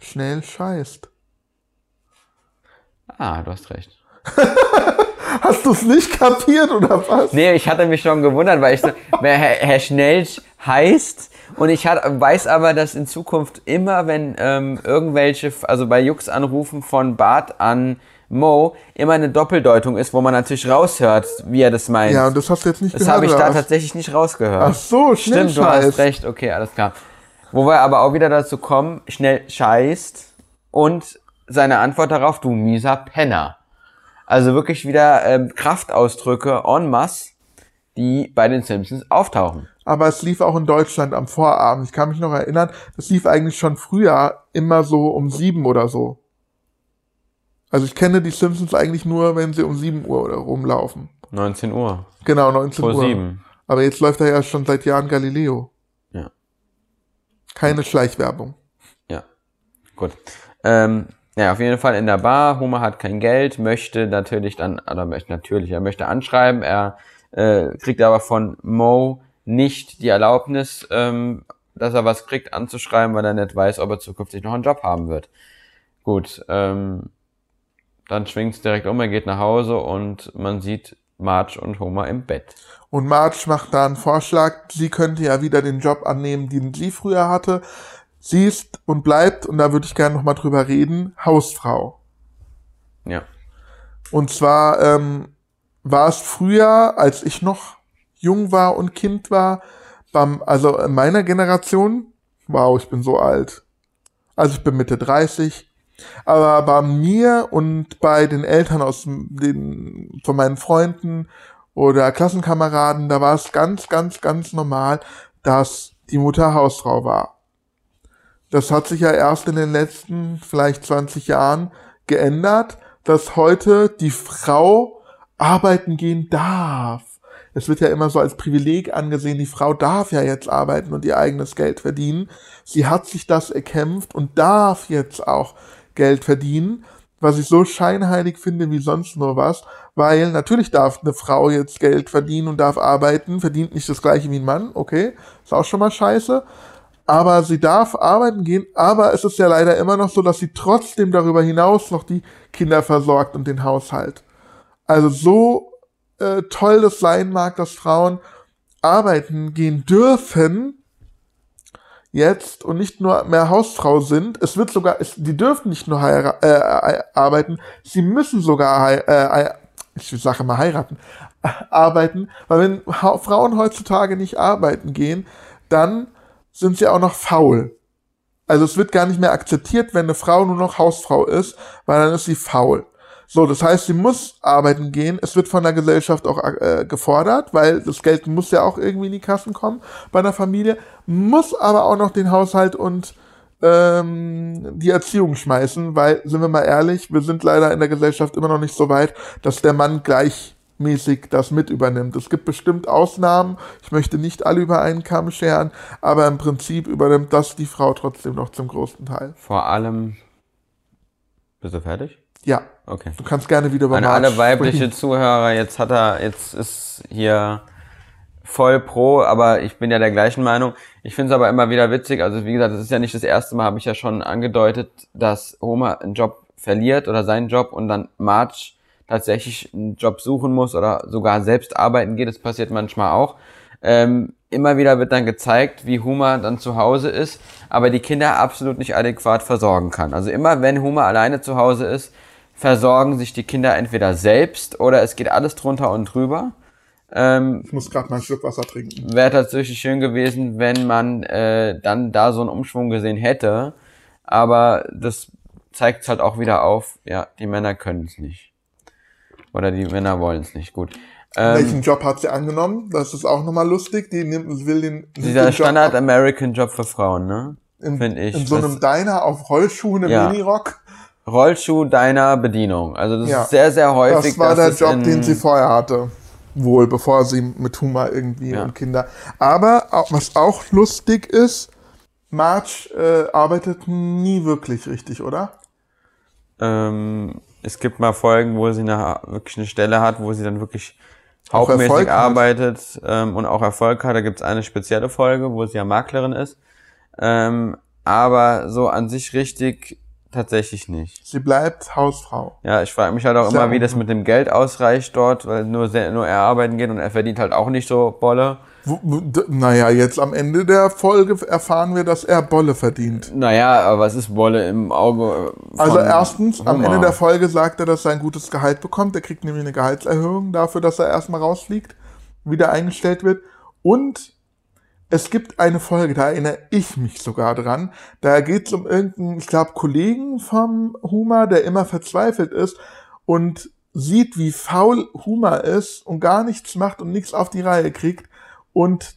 Schnellsch heißt. Ah, du hast recht. Hast du es nicht kapiert oder was? Nee, ich hatte mich schon gewundert, weil ich so, wer Herr, Herr Schnellsch heißt und ich hat, weiß aber, dass in Zukunft immer, wenn ähm, irgendwelche, also bei Jux Anrufen von Bart an Mo immer eine Doppeldeutung ist, wo man natürlich raushört, wie er das meint. Ja, und das hast du jetzt nicht das gehört. habe ich da was? tatsächlich nicht rausgehört. Ach so, Stimmt, Schnellsch du hast recht. Okay, alles klar. Wo wir aber auch wieder dazu kommen, schnell scheißt und seine Antwort darauf, du mieser Penner. Also wirklich wieder ähm, Kraftausdrücke en masse, die bei den Simpsons auftauchen. aber es lief auch in Deutschland am Vorabend. Ich kann mich noch erinnern, das lief eigentlich schon früher immer so um sieben oder so. Also ich kenne die Simpsons eigentlich nur, wenn sie um sieben Uhr oder rumlaufen. 19 Uhr. Genau, 19 Vor Uhr. sieben. Aber jetzt läuft da ja schon seit Jahren Galileo. Ja. Keine Schleichwerbung. Ja. Gut. Ähm, ja, auf jeden Fall in der Bar. Homer hat kein Geld, möchte natürlich dann, oder möchte natürlich, er möchte anschreiben. Er äh, kriegt aber von Mo nicht die Erlaubnis, ähm, dass er was kriegt, anzuschreiben, weil er nicht weiß, ob er zukünftig noch einen Job haben wird. Gut, ähm, dann schwingt's direkt um, er geht nach Hause und man sieht Marge und Homer im Bett. Und Marge macht da einen Vorschlag, sie könnte ja wieder den Job annehmen, den sie früher hatte. Sie ist und bleibt, und da würde ich gerne nochmal drüber reden, Hausfrau. Ja. Und zwar ähm, war es früher, als ich noch jung war und Kind war, beim, also in meiner Generation, wow, ich bin so alt. Also ich bin Mitte 30. Aber bei mir und bei den Eltern aus den, von meinen Freunden oder Klassenkameraden, da war es ganz, ganz, ganz normal, dass die Mutter Hausfrau war. Das hat sich ja erst in den letzten vielleicht 20 Jahren geändert, dass heute die Frau arbeiten gehen darf. Es wird ja immer so als Privileg angesehen, die Frau darf ja jetzt arbeiten und ihr eigenes Geld verdienen. Sie hat sich das erkämpft und darf jetzt auch Geld verdienen, was ich so scheinheilig finde wie sonst nur was, weil natürlich darf eine Frau jetzt Geld verdienen und darf arbeiten, verdient nicht das gleiche wie ein Mann, okay, ist auch schon mal scheiße, aber sie darf arbeiten gehen, aber es ist ja leider immer noch so, dass sie trotzdem darüber hinaus noch die Kinder versorgt und den Haushalt. Also so äh, toll das sein mag, dass Frauen arbeiten gehen dürfen, jetzt und nicht nur mehr Hausfrau sind. Es wird sogar, es, die dürfen nicht nur äh, äh, arbeiten, sie müssen sogar äh, ich sage mal heiraten, arbeiten, weil wenn ha Frauen heutzutage nicht arbeiten gehen, dann sind sie auch noch faul. Also es wird gar nicht mehr akzeptiert, wenn eine Frau nur noch Hausfrau ist, weil dann ist sie faul. So, das heißt, sie muss arbeiten gehen. Es wird von der Gesellschaft auch äh, gefordert, weil das Geld muss ja auch irgendwie in die Kassen kommen bei einer Familie, muss aber auch noch den Haushalt und ähm, die Erziehung schmeißen, weil, sind wir mal ehrlich, wir sind leider in der Gesellschaft immer noch nicht so weit, dass der Mann gleichmäßig das mit übernimmt. Es gibt bestimmt Ausnahmen, ich möchte nicht alle über einen Kamm scheren, aber im Prinzip übernimmt das die Frau trotzdem noch zum größten Teil. Vor allem. Bist du fertig? Ja. Okay. Du kannst gerne wieder über An alle weibliche sprechen. Zuhörer, jetzt hat er, jetzt ist hier voll pro, aber ich bin ja der gleichen Meinung. Ich finde es aber immer wieder witzig, also wie gesagt, das ist ja nicht das erste Mal, habe ich ja schon angedeutet, dass Homer einen Job verliert oder seinen Job und dann Marge tatsächlich einen Job suchen muss oder sogar selbst arbeiten geht, das passiert manchmal auch. Ähm, immer wieder wird dann gezeigt, wie Homer dann zu Hause ist, aber die Kinder absolut nicht adäquat versorgen kann. Also immer wenn Homer alleine zu Hause ist, versorgen sich die Kinder entweder selbst oder es geht alles drunter und drüber. Ähm, Ich muss gerade mal einen Schluck Wasser trinken. Wäre tatsächlich schön gewesen, wenn man äh, dann da so einen Umschwung gesehen hätte. Aber das zeigt halt auch wieder auf, ja, die Männer können es nicht. Oder die Männer wollen es nicht. Gut. Ähm, Welchen Job hat sie angenommen? Das ist auch nochmal lustig. Die nimmt, will den, dieser den Job Standard American Job für Frauen, ne? in, find ich. in so einem Diner auf Rollschuhen im Ja. Minirock. Rollschuh deiner Bedienung. Also das Ja. ist sehr, sehr häufig. Das war der Job, den sie vorher hatte. Wohl, bevor sie mit Humor irgendwie Ja. und Kinder. Aber auch, was auch lustig ist, Marge äh, arbeitet nie wirklich richtig, oder? Ähm, es gibt mal Folgen, wo sie eine, wirklich eine Stelle hat, wo sie dann wirklich hauptmäßig arbeitet ähm, und auch Erfolg hat. Da gibt es eine spezielle Folge, wo sie ja Maklerin ist. Ähm, aber so an sich richtig tatsächlich nicht. Sie bleibt Hausfrau. Ja, ich frage mich halt auch Sehr immer, wie das mit dem Geld ausreicht dort, weil nur, sehr, nur er arbeiten geht und er verdient halt auch nicht so Bolle. Naja, jetzt am Ende der Folge erfahren wir, dass er Bolle verdient. Naja, aber was ist Bolle im Auge? äh, Also erstens, am Homer? Ende der Folge sagt er, dass er ein gutes Gehalt bekommt. Er kriegt nämlich eine Gehaltserhöhung dafür, dass er erstmal rausfliegt, wieder eingestellt wird. Und es gibt eine Folge, da erinnere ich mich sogar dran. Da geht es um irgendeinen, ich glaube, Kollegen vom Humor, der immer verzweifelt ist und sieht, wie faul Huma ist und gar nichts macht und nichts auf die Reihe kriegt und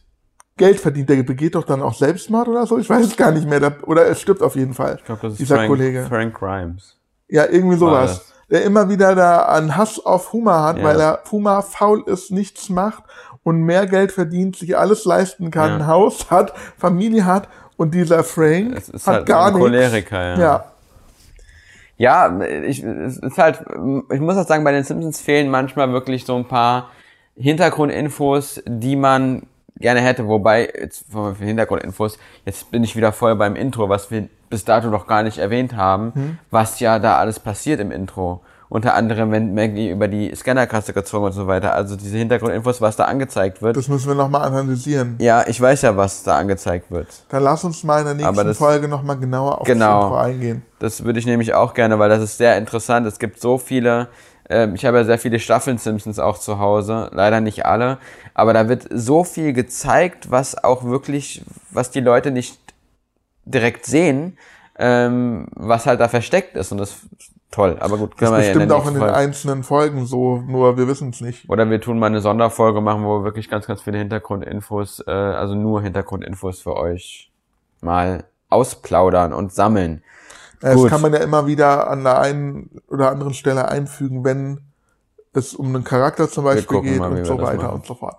Geld verdient. Der begeht doch dann auch Selbstmord oder so. Ich weiß es gar nicht mehr. Der- Oder er stirbt auf jeden Fall. Ich glaube, das ist dieser Frank, Kollege. Frank Grimes. Ja, irgendwie sowas. Der immer wieder da an Hass auf Huma hat, Ja. weil er Huma faul ist, nichts macht und mehr Geld verdient, sich alles leisten kann, Ja. ein Haus hat, Familie hat und dieser Frank Es ist hat halt gar nichts. Choleriker, ja. Ja, Ja, ich, es ist halt, ich muss halt sagen, bei den Simpsons fehlen manchmal wirklich so ein paar Hintergrundinfos, die man gerne hätte. Wobei, jetzt für Hintergrundinfos, jetzt bin ich wieder voll beim Intro, was wir bis dato noch gar nicht erwähnt haben, Hm. was ja da alles passiert im Intro. Unter anderem, wenn Maggie über die Scannerkasse gezogen und so weiter. Also diese Hintergrundinfos, was da angezeigt wird. das müssen wir nochmal analysieren. ja, ich weiß ja, was da angezeigt wird. Dann lass uns mal in der nächsten das- Folge nochmal genauer auf Genau. das Intro eingehen. Das würde ich nämlich auch gerne, weil das ist sehr interessant. Es gibt so viele, ich habe ja sehr viele Staffeln Simpsons auch zu Hause, leider nicht alle, aber da wird so viel gezeigt, was auch wirklich, was die Leute nicht direkt sehen, ähm, was halt da versteckt ist und das ist toll. Aber gut, Das können wir ja in der bestimmt auch in den Folge. einzelnen Folgen so, nur wir wissen es nicht. Oder wir tun mal eine Sonderfolge machen, wo wir wirklich ganz, ganz viele Hintergrundinfos, äh, also nur Hintergrundinfos für euch mal ausplaudern und sammeln. Das Gut. kann man ja immer wieder an der einen oder anderen Stelle einfügen, wenn es um einen Charakter zum Beispiel geht mal, und so weiter und so fort.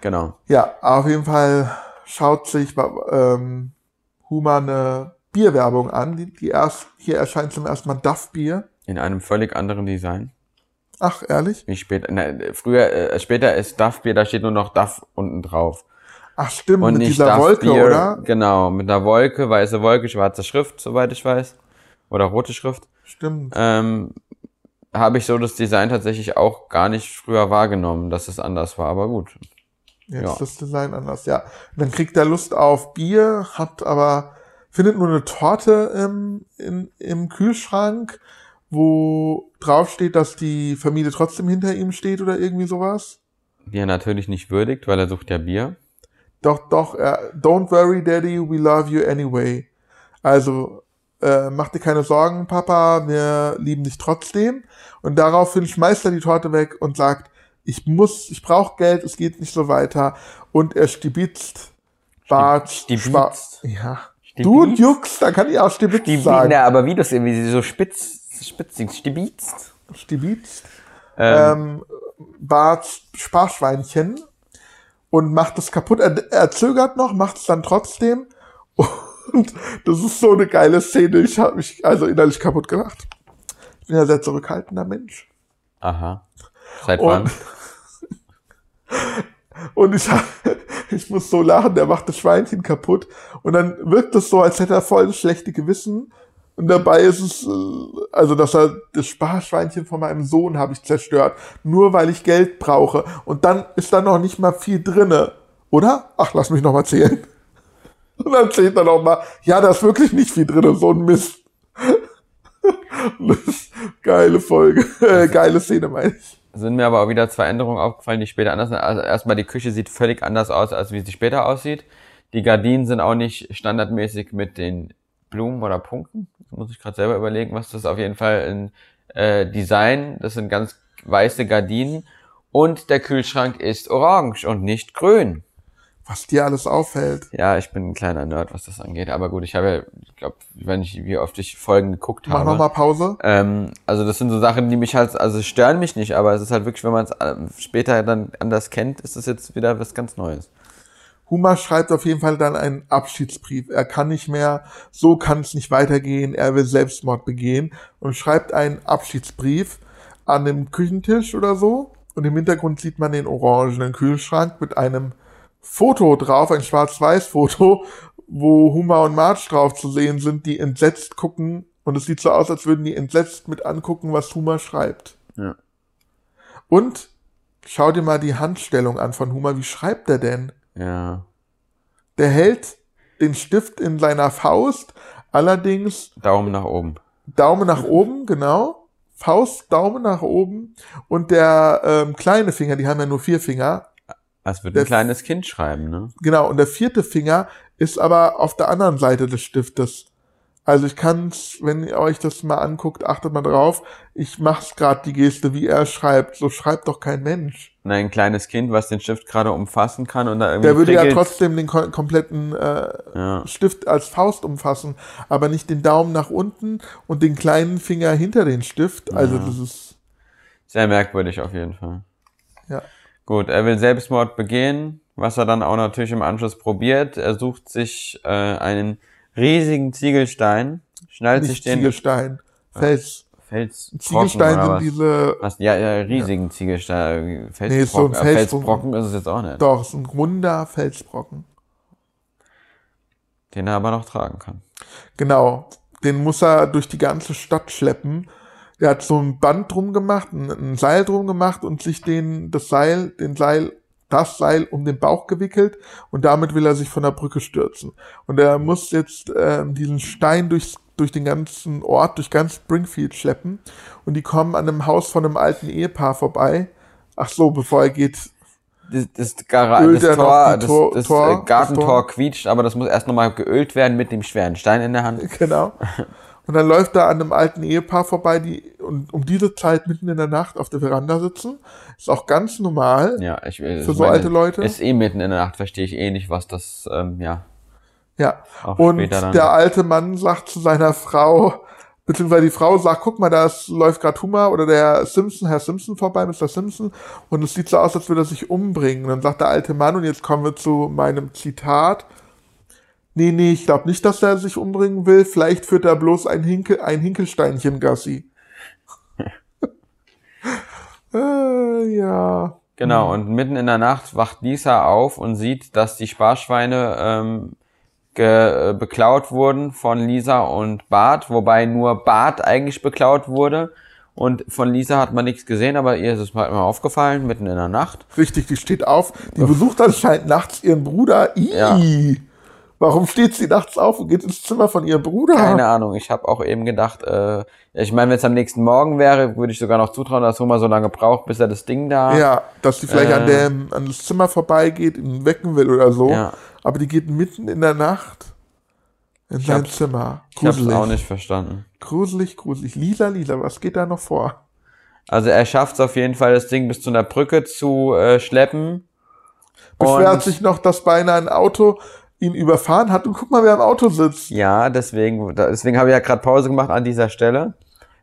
Genau. Ja, auf jeden Fall schaut sich ähm, Huma eine Bierwerbung an. Die, die erst, hier erscheint zum ersten Mal Duff Bier. In einem völlig anderen Design. Ach, ehrlich? Wie später, ne, früher, äh, später ist Duff Bier, da steht nur noch Duff unten drauf. Ach, stimmt, Und mit nicht dieser Wolke, oder? Genau, mit einer Wolke, weiße Wolke, schwarze Schrift, soweit ich weiß. Oder rote Schrift. Stimmt. Ähm, habe ich so das Design tatsächlich auch gar nicht früher wahrgenommen, dass es anders war, aber gut. Jetzt ja. ist das Design anders, ja. Und dann kriegt er Lust auf Bier, hat aber, findet nur eine Torte im, in, im Kühlschrank, wo drauf steht, dass die Familie trotzdem hinter ihm steht oder irgendwie sowas. Die er natürlich nicht würdigt, weil er sucht ja Bier. Doch, doch, er, don't worry, Daddy, we love you anyway. Also, äh, mach dir keine Sorgen, Papa, wir lieben dich trotzdem. Und daraufhin schmeißt er die Torte weg und sagt, ich muss, ich brauche Geld, es geht nicht so weiter. Und er stibitzt Bart, stibitzt? Ja. Stibitzt? Du juckst, da kann ich auch stibitzt Die, sagen. na, aber wie das irgendwie so spitz, spitzig, stibitzt. Stibitzt. Ähm, ähm, Bart Sparschweinchen und macht es kaputt. Er, er zögert noch, macht es dann trotzdem. Und das ist so eine geile Szene. Ich habe mich also innerlich kaputt gelacht. Ich bin ja sehr zurückhaltender Mensch. aha. Seit Und, wann? und ich, hab- ich muss so lachen, der macht das Schweinchen kaputt. Und dann wirkt es so, als hätte er voll das schlechte Gewissen. Und dabei ist es, äh, also dass er das Sparschweinchen von meinem Sohn habe ich zerstört, nur weil ich Geld brauche. Und dann ist da noch nicht mal viel drinne, oder? Ach, lass mich noch mal zählen. Und dann zählt er noch mal, ja, da ist wirklich nicht viel drinne, so ein Mist. Geile Folge, äh, geile Szene, meine ich. sind mir aber auch wieder zwei Änderungen aufgefallen, die später anders sind. Also erstmal die Küche sieht völlig anders aus, als wie sie später aussieht. Die Gardinen sind auch nicht standardmäßig mit den Blumen oder Punkten. Das muss ich gerade selber überlegen, was das ist. Auf jeden Fall ein äh, Design. Das sind ganz weiße Gardinen. Und der Kühlschrank ist orange und nicht grün. Was dir alles auffällt. Ja, ich bin ein kleiner Nerd, was das angeht. Aber gut, ich habe ja, ich glaube, wenn ich, wie oft ich Folgen geguckt Mach habe. noch mal Pause. Ähm, also das sind so Sachen, die mich halt, also stören mich nicht, aber es ist halt wirklich, wenn man es äh, später dann anders kennt, ist das jetzt wieder was ganz Neues. Huma schreibt auf jeden Fall dann einen Abschiedsbrief. Er kann nicht mehr, so kann es nicht weitergehen, er will Selbstmord begehen und schreibt einen Abschiedsbrief an dem Küchentisch oder so. Und im Hintergrund sieht man den orangenen Kühlschrank mit einem Foto drauf, ein Schwarz-Weiß-Foto, wo Huma und Marge drauf zu sehen sind, die entsetzt gucken. Und es sieht so aus, als würden die entsetzt mit angucken, was Huma schreibt. Ja. Und schau dir mal die Handstellung an von Huma. Wie schreibt er denn? Ja. Der hält den Stift in seiner Faust, allerdings Daumen nach oben. Daumen nach oben, genau. Faust, Daumen nach oben. Und der ähm, kleine Finger, die haben ja nur vier Finger, Würde Der- ein kleines Kind schreiben, ne? genau. Und der vierte Finger ist aber auf der anderen Seite des Stiftes. Also ich kann's, wenn ihr euch das mal anguckt, achtet mal drauf. Ich mach's gerade die Geste, wie er schreibt. So schreibt doch kein Mensch. Und ein kleines Kind, was den Stift gerade umfassen kann und da irgendwie Der würde ja frickelt. trotzdem den kom kompletten äh, Ja. Stift als Faust umfassen, aber nicht den Daumen nach unten und den kleinen Finger hinter den Stift. Also das ist Sehr merkwürdig auf jeden Fall. ja. Gut, er will Selbstmord begehen, was er dann auch natürlich im Anschluss probiert. Er sucht sich äh, einen riesigen Ziegelstein, schnallt sich Nicht den Ziegelstein, Fels. Fels Ziegelstein sind was? diese, was? Ja, ja, riesigen Ziegelstein. Felsbrocken, Nee, so ein äh, Felsbrocken. Felsbrocken ist es jetzt auch nicht. doch, ist ein runder Felsbrocken. Den er aber noch tragen kann. Genau. Den muss er durch die ganze Stadt schleppen. Der hat so ein Band drum gemacht, ein, ein Seil drum gemacht und sich den, das Seil, den Seil, das Seil um den Bauch gewickelt und damit will er sich von der Brücke stürzen. Und er muss jetzt ähm, diesen Stein durchs, durch den ganzen Ort, durch ganz Springfield schleppen und die kommen an einem Haus von einem alten Ehepaar vorbei. Ach so, bevor er geht, Das, das, Ölt das Tor, das, Tor- das Tor- äh, das Gartentor Tor? quietscht, aber das muss erst nochmal geölt werden mit dem schweren Stein in der Hand. Genau. Und dann läuft er an einem alten Ehepaar vorbei, die und um diese Zeit mitten in der Nacht auf der Veranda sitzen. Ist auch ganz normal. Ja, ich will. Für so alte Leute? Ist eh mitten in der Nacht, verstehe ich eh nicht, was das, ähm, ja. Ja. Und der alte Mann sagt zu seiner Frau, beziehungsweise die Frau sagt, guck mal, da läuft gerade Hummer oder der Simpson, Herr Simpson vorbei, Mr. Simpson, und es sieht so aus, als würde er sich umbringen. Und dann sagt der alte Mann, und jetzt kommen wir zu meinem Zitat. Nee, nee, ich glaube nicht, dass er sich umbringen will. Vielleicht führt er bloß ein, Hinkel, ein Hinkelsteinchen Gassi. äh, ja. Genau, und mitten in der Nacht wacht Lisa auf und sieht, dass die Sparschweine ähm, ge, äh, beklaut wurden von Lisa und Bart, wobei nur Bart eigentlich beklaut wurde. Und von Lisa hat man nichts gesehen, aber ihr ist es halt mal aufgefallen, mitten in der Nacht. Richtig, die steht auf. Die besucht anscheinend nachts ihren Bruder. Ih. Ja. Warum steht sie nachts auf und geht ins Zimmer von ihrem Bruder? Keine Ahnung, ich habe auch eben gedacht, äh, ich meine, wenn es am nächsten Morgen wäre, würde ich sogar noch zutrauen, dass Homer so lange braucht, bis er das Ding da. Ja, dass sie vielleicht an, Äh. dem, an das Zimmer vorbeigeht, ihn wecken will oder so. Ja. Aber die geht mitten in der Nacht in sein hab's- Zimmer. Ich habe Gruselig. auch nicht verstanden. Gruselig, gruselig. Lisa, Lisa, was geht da noch vor? Also er schafft es auf jeden Fall, das Ding bis zu einer Brücke zu äh, schleppen. Beschwert sich noch, dass beinahe ein Auto ihn überfahren hat. Und guck mal, wer im Auto sitzt. Ja, deswegen, deswegen habe ich ja gerade Pause gemacht an dieser Stelle,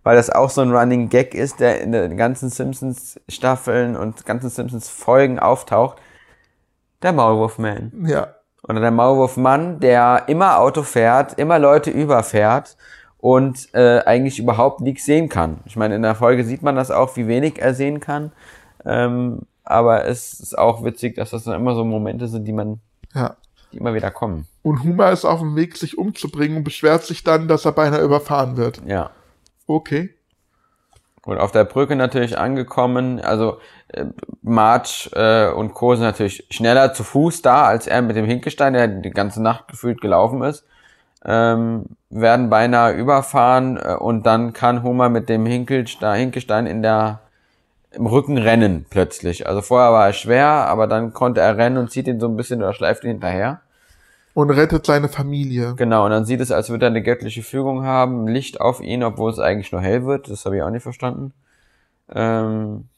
weil das auch so ein Running Gag ist, der in den ganzen Simpsons Staffeln und ganzen Simpsons Folgen auftaucht. Der Maulwurfman. Ja. Oder der Maulwurfmann, der immer Auto fährt, immer Leute überfährt und äh, eigentlich überhaupt nichts sehen kann. Ich meine, in der Folge sieht man das auch, wie wenig er sehen kann. Ähm, aber es ist auch witzig, dass das dann immer so Momente sind, die man, Ja. Die immer wieder kommen. Und Huma ist auf dem Weg, sich umzubringen und beschwert sich dann, dass er beinahe überfahren wird. Ja. Okay. Gut, auf der Brücke natürlich angekommen. Also äh, Marge äh, und Co. sind natürlich schneller zu Fuß da, als er mit dem Hinkestein, der die ganze Nacht gefühlt gelaufen ist. Ähm, werden beinahe überfahren äh, und dann kann Homer mit dem Hinkelstein, Hinkestein in der im Rücken rennen plötzlich. Also vorher war er schwer, aber dann konnte er rennen und zieht ihn so ein bisschen oder schleift ihn hinterher. Und rettet seine Familie. Genau, und dann sieht es, als würde er eine göttliche Fügung haben, Licht auf ihn, obwohl es eigentlich nur hell wird. Das habe ich auch nicht verstanden. Ähm,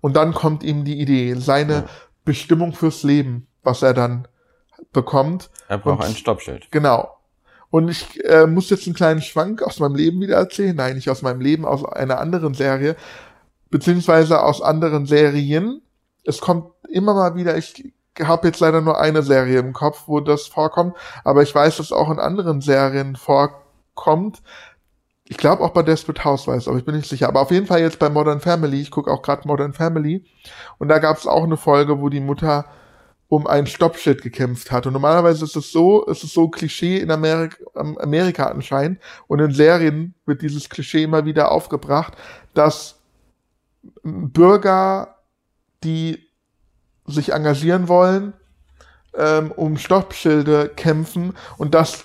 Und dann kommt ihm die Idee, seine Bestimmung fürs Leben, was er dann bekommt. er braucht Und- ein Stoppschild. Genau. Und ich äh, muss jetzt einen kleinen Schwank aus meinem Leben wieder erzählen. Nein, nicht aus meinem Leben, aus einer anderen Serie, beziehungsweise aus anderen Serien. Es kommt immer mal wieder, ich habe jetzt leider nur eine Serie im Kopf, wo das vorkommt, aber ich weiß, dass auch in anderen Serien vorkommt. Ich glaube auch bei Desperate Housewives, aber ich bin nicht sicher. Aber auf jeden Fall jetzt bei Modern Family. Ich gucke auch gerade Modern Family. Und da gab es auch eine Folge, wo die Mutter um ein Stoppschild gekämpft hat. Und normalerweise ist es so, ist es so Klischee in Amerika, Amerika anscheinend. Und in Serien wird dieses Klischee immer wieder aufgebracht, dass Bürger, die sich engagieren wollen, ähm, um Stoppschilde kämpfen und dass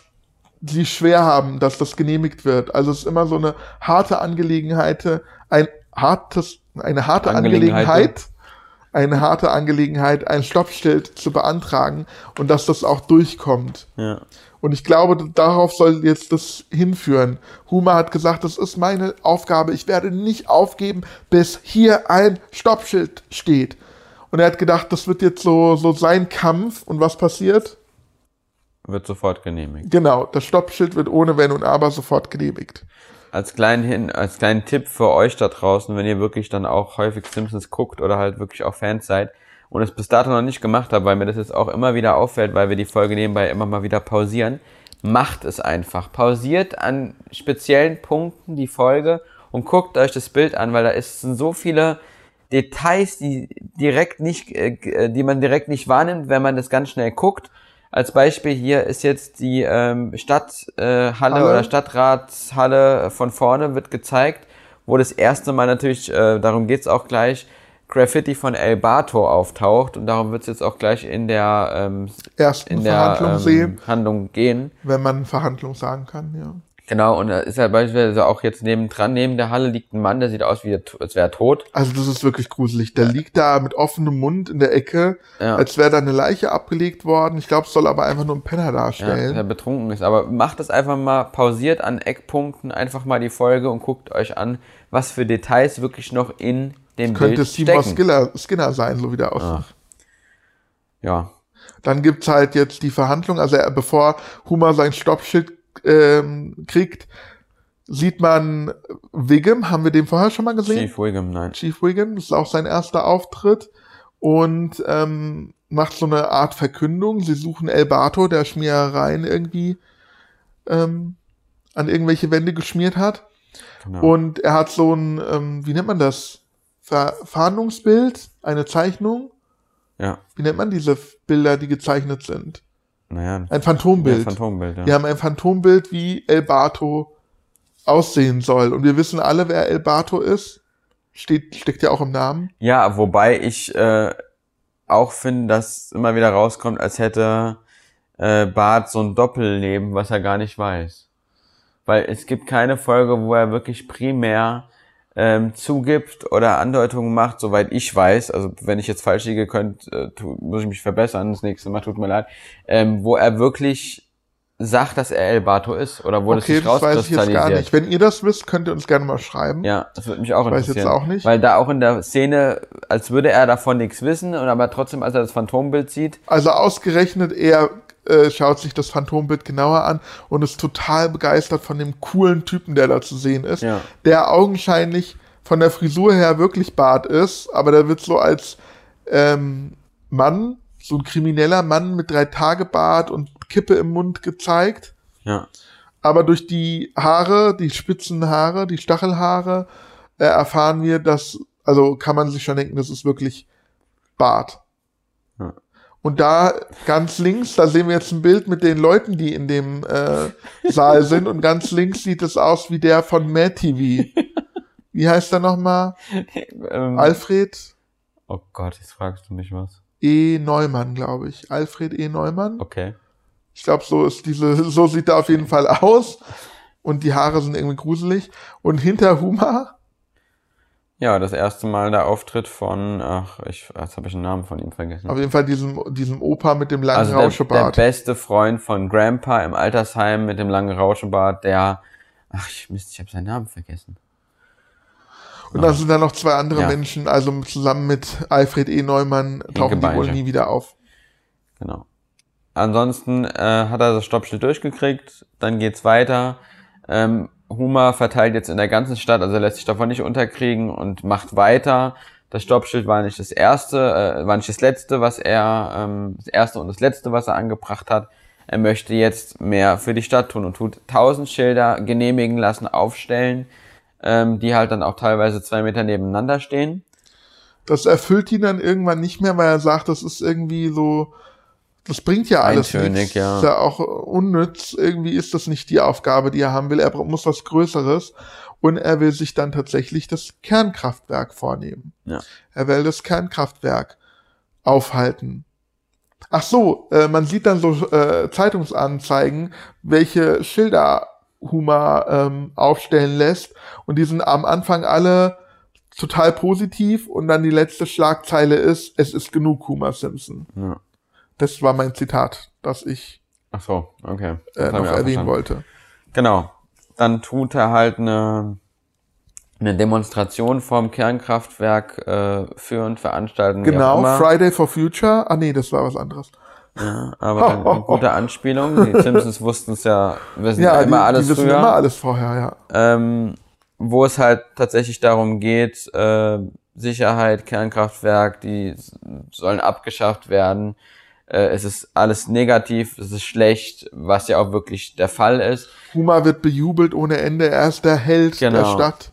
sie schwer haben, dass das genehmigt wird. Also es ist immer so eine harte Angelegenheit, ein hartes, eine harte Angelegenheit. Angelegenheit, eine harte Angelegenheit, ein Stoppschild zu beantragen und dass das auch durchkommt. Ja. Und ich glaube, darauf soll jetzt das hinführen. Huma hat gesagt, das ist meine Aufgabe. Ich werde nicht aufgeben, bis hier ein Stoppschild steht. Und er hat gedacht, das wird jetzt so, so sein Kampf. Und was passiert? Wird sofort genehmigt. Genau, das Stoppschild wird ohne Wenn und Aber sofort genehmigt. Als kleinen, Hin als kleinen Tipp für euch da draußen, wenn ihr wirklich dann auch häufig Simpsons guckt oder halt wirklich auch Fans seid und es bis dato noch nicht gemacht habt, weil mir das jetzt auch immer wieder auffällt, weil wir die Folge nebenbei immer mal wieder pausieren, macht es einfach. Pausiert an speziellen Punkten die Folge und guckt euch das Bild an, weil da ist, sind so viele Details, die direkt nicht, äh, die man direkt nicht wahrnimmt, wenn man das ganz schnell guckt. Als Beispiel hier ist jetzt die ähm, Stadthalle äh, Halle oder Stadtratshalle von vorne wird gezeigt, wo das erste Mal natürlich, äh, darum geht's auch gleich, Graffiti von El Bato auftaucht und darum wird's jetzt auch gleich in der, ähm, Ersten in der Verhandlung ähm, sehen, Handlung gehen. wenn man Verhandlung sagen kann, ja. Genau, und da ist ja beispielsweise auch jetzt nebendran, neben der Halle liegt ein Mann, der sieht aus wie, als wäre er tot. Also das ist wirklich gruselig. Der liegt da mit offenem Mund in der Ecke, Ja. als wäre da eine Leiche abgelegt worden. Ich glaube, es soll aber einfach nur ein Penner Ja, darstellen. der betrunken ist. Aber macht es einfach mal, pausiert an Eckpunkten einfach mal die Folge und guckt euch an, was für Details wirklich noch in dem Könnte Bild Seymour. Skinner, Skinner sein, so wie der aussieht. Ah. Ja, Dann gibt's halt jetzt die Verhandlung, also er, bevor Hummer sein Stoppschild ähm, kriegt, sieht man Wiggum, haben wir den vorher schon mal gesehen? Chief Wiggum, nein. Chief Wiggum, das ist auch sein erster Auftritt und ähm, macht so eine Art Verkündung. Sie suchen El Bato, der Schmierereien irgendwie ähm, an irgendwelche Wände geschmiert hat. Genau. Und er hat so ein, ähm, wie nennt man das? Ver Fahndungsbild, eine Zeichnung. ja, Wie nennt man diese Bilder, die gezeichnet sind? Naja. Ein Phantombild. Ja, Phantombild, ja. Wir haben ein Phantombild, wie El Bato aussehen soll. Und wir wissen alle, wer El Bato ist. Steht, steckt ja auch im Namen. Ja, wobei ich äh, auch finde, dass immer wieder rauskommt, als hätte äh, Bart so ein Doppelleben, was er gar nicht weiß. Weil es gibt keine Folge, wo er wirklich primär ähm, zugibt oder Andeutungen macht, soweit ich weiß, also wenn ich jetzt falsch liege, könnt, äh, tu, muss ich mich verbessern, das nächste Mal tut mir leid, ähm, wo er wirklich sagt, dass er El Bato ist oder wo das okay, sich das weiß ich jetzt gar nicht. Wenn ihr das wisst, könnt ihr uns gerne mal schreiben. Ja, das würde mich auch Weiß interessieren. jetzt auch nicht. Weil da auch in der Szene, als würde er davon nichts wissen, und aber trotzdem, als er das Phantombild sieht, Also ausgerechnet, er äh, schaut sich das Phantombild genauer an und ist total begeistert von dem coolen Typen, der da zu sehen ist, Ja. der augenscheinlich von der Frisur her wirklich Bart ist, aber der wird so als ähm, Mann, so ein krimineller Mann mit drei Tage Bart und Kippe im Mund gezeigt. ja, Aber durch die Haare, die spitzen Haare, die Stachelhaare, äh, erfahren wir, dass, also kann man sich schon denken, das ist wirklich Bart. Ja. Und da ganz links, da sehen wir jetzt ein Bild mit den Leuten, die in dem äh, Saal sind. Und ganz links sieht es aus wie der von Mad TV. Wie heißt er nochmal? ähm, Alfred oh Gott, jetzt fragst du mich was. E. Neumann, glaube ich. Alfred E. Neumann. Okay. Ich glaube, so ist diese, so sieht er auf jeden Fall aus. Und die Haare sind irgendwie gruselig. Und hinter Huma, Ja, das erste Mal der Auftritt von, ach, ich, jetzt habe ich den Namen von ihm vergessen. auf jeden Fall diesem, diesem Opa mit dem langen also der, der Rauschebart. beste Freund von Grandpa im Altersheim mit dem langen Rauschebart, der, ach, ich Mist, ich habe seinen Namen vergessen. Und dann sind da noch zwei andere Ja. Menschen, also zusammen mit Alfred E. Neumann tauchen die wohl nie wieder auf. Genau. Ansonsten äh, hat er das Stoppschild durchgekriegt, dann geht's weiter. Ähm, Huma verteilt jetzt in der ganzen Stadt, also er lässt sich davon nicht unterkriegen und macht weiter. Das Stoppschild war nicht das erste, äh, war nicht das letzte, was er, ähm, das erste und das letzte, was er angebracht hat. Er möchte jetzt mehr für die Stadt tun und tut tausend Schilder genehmigen lassen, aufstellen, ähm, die halt dann auch teilweise zwei Meter nebeneinander stehen. Das erfüllt ihn dann irgendwann nicht mehr, weil er sagt, das ist irgendwie so, das bringt ja alles Eintönig, nichts. ja. Ist ja auch unnütz. Irgendwie ist das nicht die Aufgabe, die er haben will. Er muss was Größeres. Und er will sich dann tatsächlich das Kernkraftwerk vornehmen. Ja. Er will das Kernkraftwerk aufhalten. Ach so, äh, man sieht dann so äh, Zeitungsanzeigen, welche Schilder Huma ähm, aufstellen lässt. Und die sind am Anfang alle total positiv. Und dann die letzte Schlagzeile ist, es ist genug Homer Simpson. Ja. Das war mein Zitat, das ich Ach so, okay. äh, Das hab noch erwähnen wollte. Genau. Dann tut er halt eine, eine Demonstration vorm Kernkraftwerk äh, führen, veranstalten. Genau. Friday for Future. Ah nee, das war was anderes. Ja, aber eine, eine gute Anspielung. Die Simpsons wussten es ja, wissen Ja, immer die, alles die wissen früher. immer alles vorher, ja. ähm, wo es halt tatsächlich darum geht, äh, Sicherheit, Kernkraftwerk, die sollen abgeschafft werden. Äh, es ist alles negativ, es ist schlecht, was ja auch wirklich der Fall ist. Huma wird bejubelt ohne Ende. Er ist der Held der Genau. Stadt.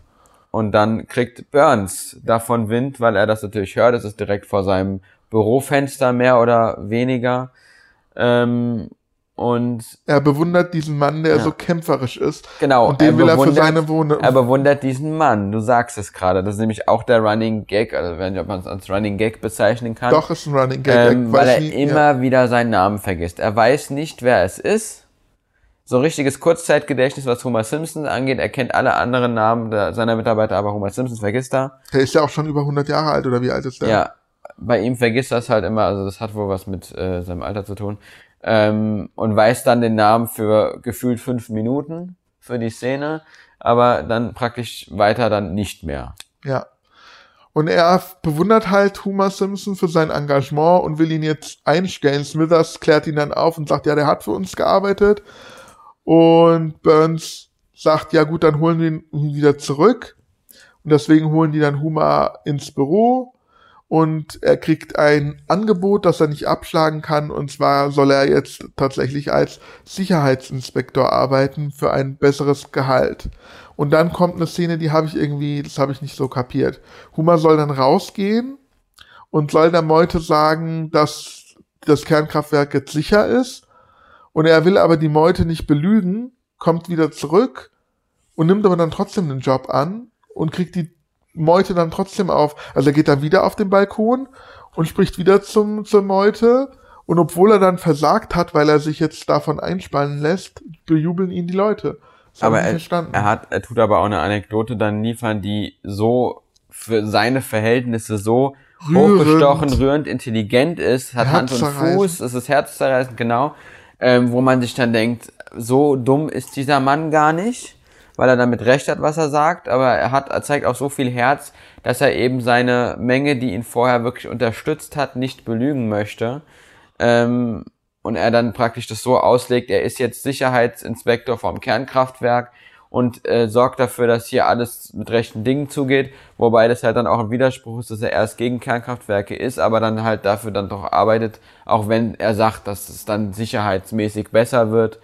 Und dann kriegt Burns davon Wind, weil er das natürlich hört. Es ist direkt vor seinem Bürofenster mehr oder weniger. Ähm, und Er bewundert diesen Mann, der Ja. so kämpferisch ist. genau, Und den will er für seine Wohnung. Er bewundert diesen Mann, du sagst es gerade. Das ist nämlich auch der Running Gag, also wenn ob man es als Running Gag bezeichnen kann. Doch, ist ein Running Gag. ähm, Er weil er nie- immer wieder seinen Namen vergisst. Er weiß nicht, wer es ist. So richtiges Kurzzeitgedächtnis, was Homer Simpson angeht. Er kennt alle anderen Namen der, seiner Mitarbeiter, aber Homer Simpson vergisst er. Ja. Der ist ja auch schon über 100 Jahre alt, oder wie alt ist der? Ja, bei ihm vergisst das halt immer, also das hat wohl was mit äh, seinem Alter zu tun. Ähm, und weiß dann den Namen für gefühlt fünf Minuten für die Szene, aber dann praktisch weiter dann nicht mehr. Ja. Und er bewundert halt Homer Simpson für sein Engagement und will ihn jetzt einstellen. Smithers klärt ihn dann auf und sagt, ja, der hat für uns gearbeitet. Und Burns sagt, ja gut, dann holen wir ihn wieder zurück. Und deswegen holen die dann Homer ins Büro. Und er kriegt ein Angebot, das er nicht abschlagen kann. Und zwar soll er jetzt tatsächlich als Sicherheitsinspektor arbeiten für ein besseres Gehalt. Und dann kommt eine Szene, die habe ich irgendwie, das habe ich nicht so kapiert. Homer soll dann rausgehen und soll der Meute sagen, dass das Kernkraftwerk jetzt sicher ist. Und er will aber die Meute nicht belügen, kommt wieder zurück und nimmt aber dann trotzdem den Job an und kriegt die Meute dann trotzdem auf. Also er geht dann wieder auf den Balkon und spricht wieder zum, zur Meute. Und obwohl er dann versagt hat, weil er sich jetzt davon einspannen lässt, bejubeln ihn die Leute. Das Aber er, er hat, er tut aber auch eine Anekdote dann liefern, die so für seine Verhältnisse so Rührend. hochgestochen, rührend, intelligent ist, hat Hand und. Fuß, es ist herzzerreißend, genau, ähm, wo man sich dann denkt, so dumm ist dieser Mann gar nicht, weil er damit recht hat, was er sagt, aber er hat, er zeigt auch so viel Herz, dass er eben seine Menge, die ihn vorher wirklich unterstützt hat, nicht belügen möchte. Ähm, und er dann praktisch das so auslegt, er ist jetzt Sicherheitsinspektor vom Kernkraftwerk und äh, sorgt dafür, dass hier alles mit rechten Dingen zugeht, wobei das halt dann auch ein Widerspruch ist, dass er erst gegen Kernkraftwerke ist, aber dann halt dafür dann doch arbeitet, auch wenn er sagt, dass es dann sicherheitsmäßig besser wird,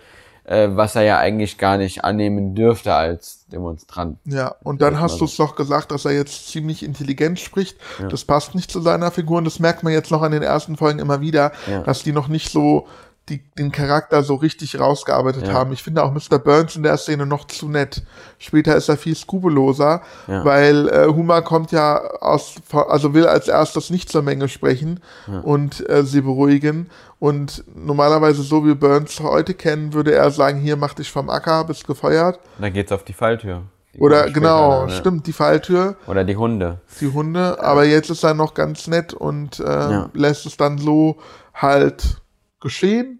äh, was er ja eigentlich gar nicht annehmen dürfte als Demonstrant. Ja, und dann hast du es doch gesagt, dass er jetzt ziemlich intelligent spricht. Das passt nicht zu seiner Figur und das merkt man jetzt noch an den ersten Folgen immer wieder, Ja. dass die noch nicht so die, den Charakter so richtig rausgearbeitet Ja. haben. Ich finde auch Mr. Burns in der Szene noch zu nett. Später ist er viel skrupelloser, Ja. weil äh, Huma kommt ja aus, also will als erstes nicht zur Menge sprechen und äh, sie beruhigen. Und normalerweise, so wie Burns heute kennen, würde er sagen, hier mach dich vom Acker, bist gefeuert. Und dann geht's auf die Falltür. Die Oder genau, dann, ja. stimmt, die Falltür, Oder die Hunde. die Hunde, aber jetzt ist er noch ganz nett und äh, Ja. lässt es dann so halt geschehen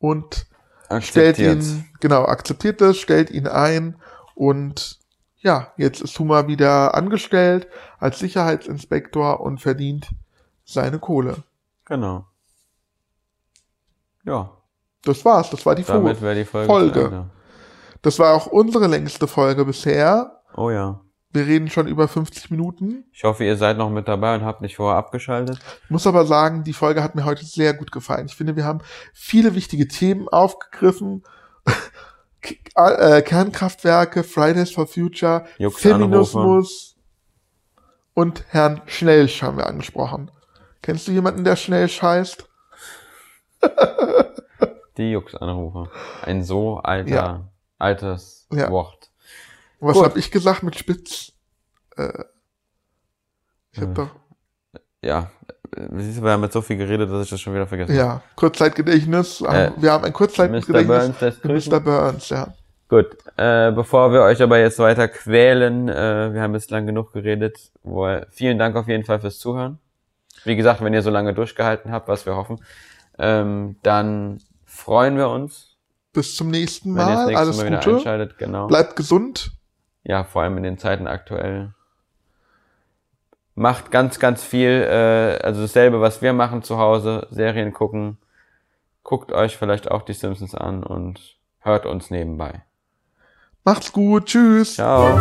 und stellt Akzeptiert. ihn, genau, akzeptiert es, stellt ihn ein und ja, jetzt ist Huma wieder angestellt als Sicherheitsinspektor und verdient seine Kohle. Genau. Ja, Das war's, das war die damit Folge. die Folge. Folge. Das war auch unsere längste Folge bisher. Oh ja. Wir reden schon über 50 Minuten. Ich hoffe, ihr seid noch mit dabei und habt nicht vorher abgeschaltet. muss aber sagen, die Folge hat mir heute sehr gut gefallen. Ich finde, wir haben viele wichtige Themen aufgegriffen. Äh, Kernkraftwerke, Fridays for Future, Jux Feminismus und Herrn Schnellsch haben wir angesprochen. Kennst du jemanden, der Schnellsch heißt? Die Jux-Anrufe. Ein so alter, Ja. altes Ja. Wort. Was Gut. habe ich gesagt mit Spitz? Äh, ich habe Äh, doch, Ja. Äh, Siehst du, wir haben jetzt so viel geredet, dass ich das schon wieder vergessen habe. ja, Kurzzeitgedächtnis. Äh, wir haben ein Mr. Kurzzeitgedächtnis Burns für grüßen. Mr. Burns, ja. Gut, äh, bevor wir euch aber jetzt weiter quälen, äh, wir haben jetzt lang genug geredet. Wohl, vielen Dank auf jeden Fall fürs Zuhören. Wie gesagt, wenn ihr so lange durchgehalten habt, was wir hoffen, ähm, dann freuen wir uns, Bis zum nächsten wenn ihr das Mal. nächste Alles Mal wieder Gute. einschaltet. Genau. Bleibt gesund. Ja, vor allem in den Zeiten aktuell. Macht ganz, ganz viel, äh, also dasselbe, was wir machen zu Hause, Serien gucken. Guckt euch vielleicht auch die Simpsons an und hört uns nebenbei. Macht's gut. Tschüss. Ciao.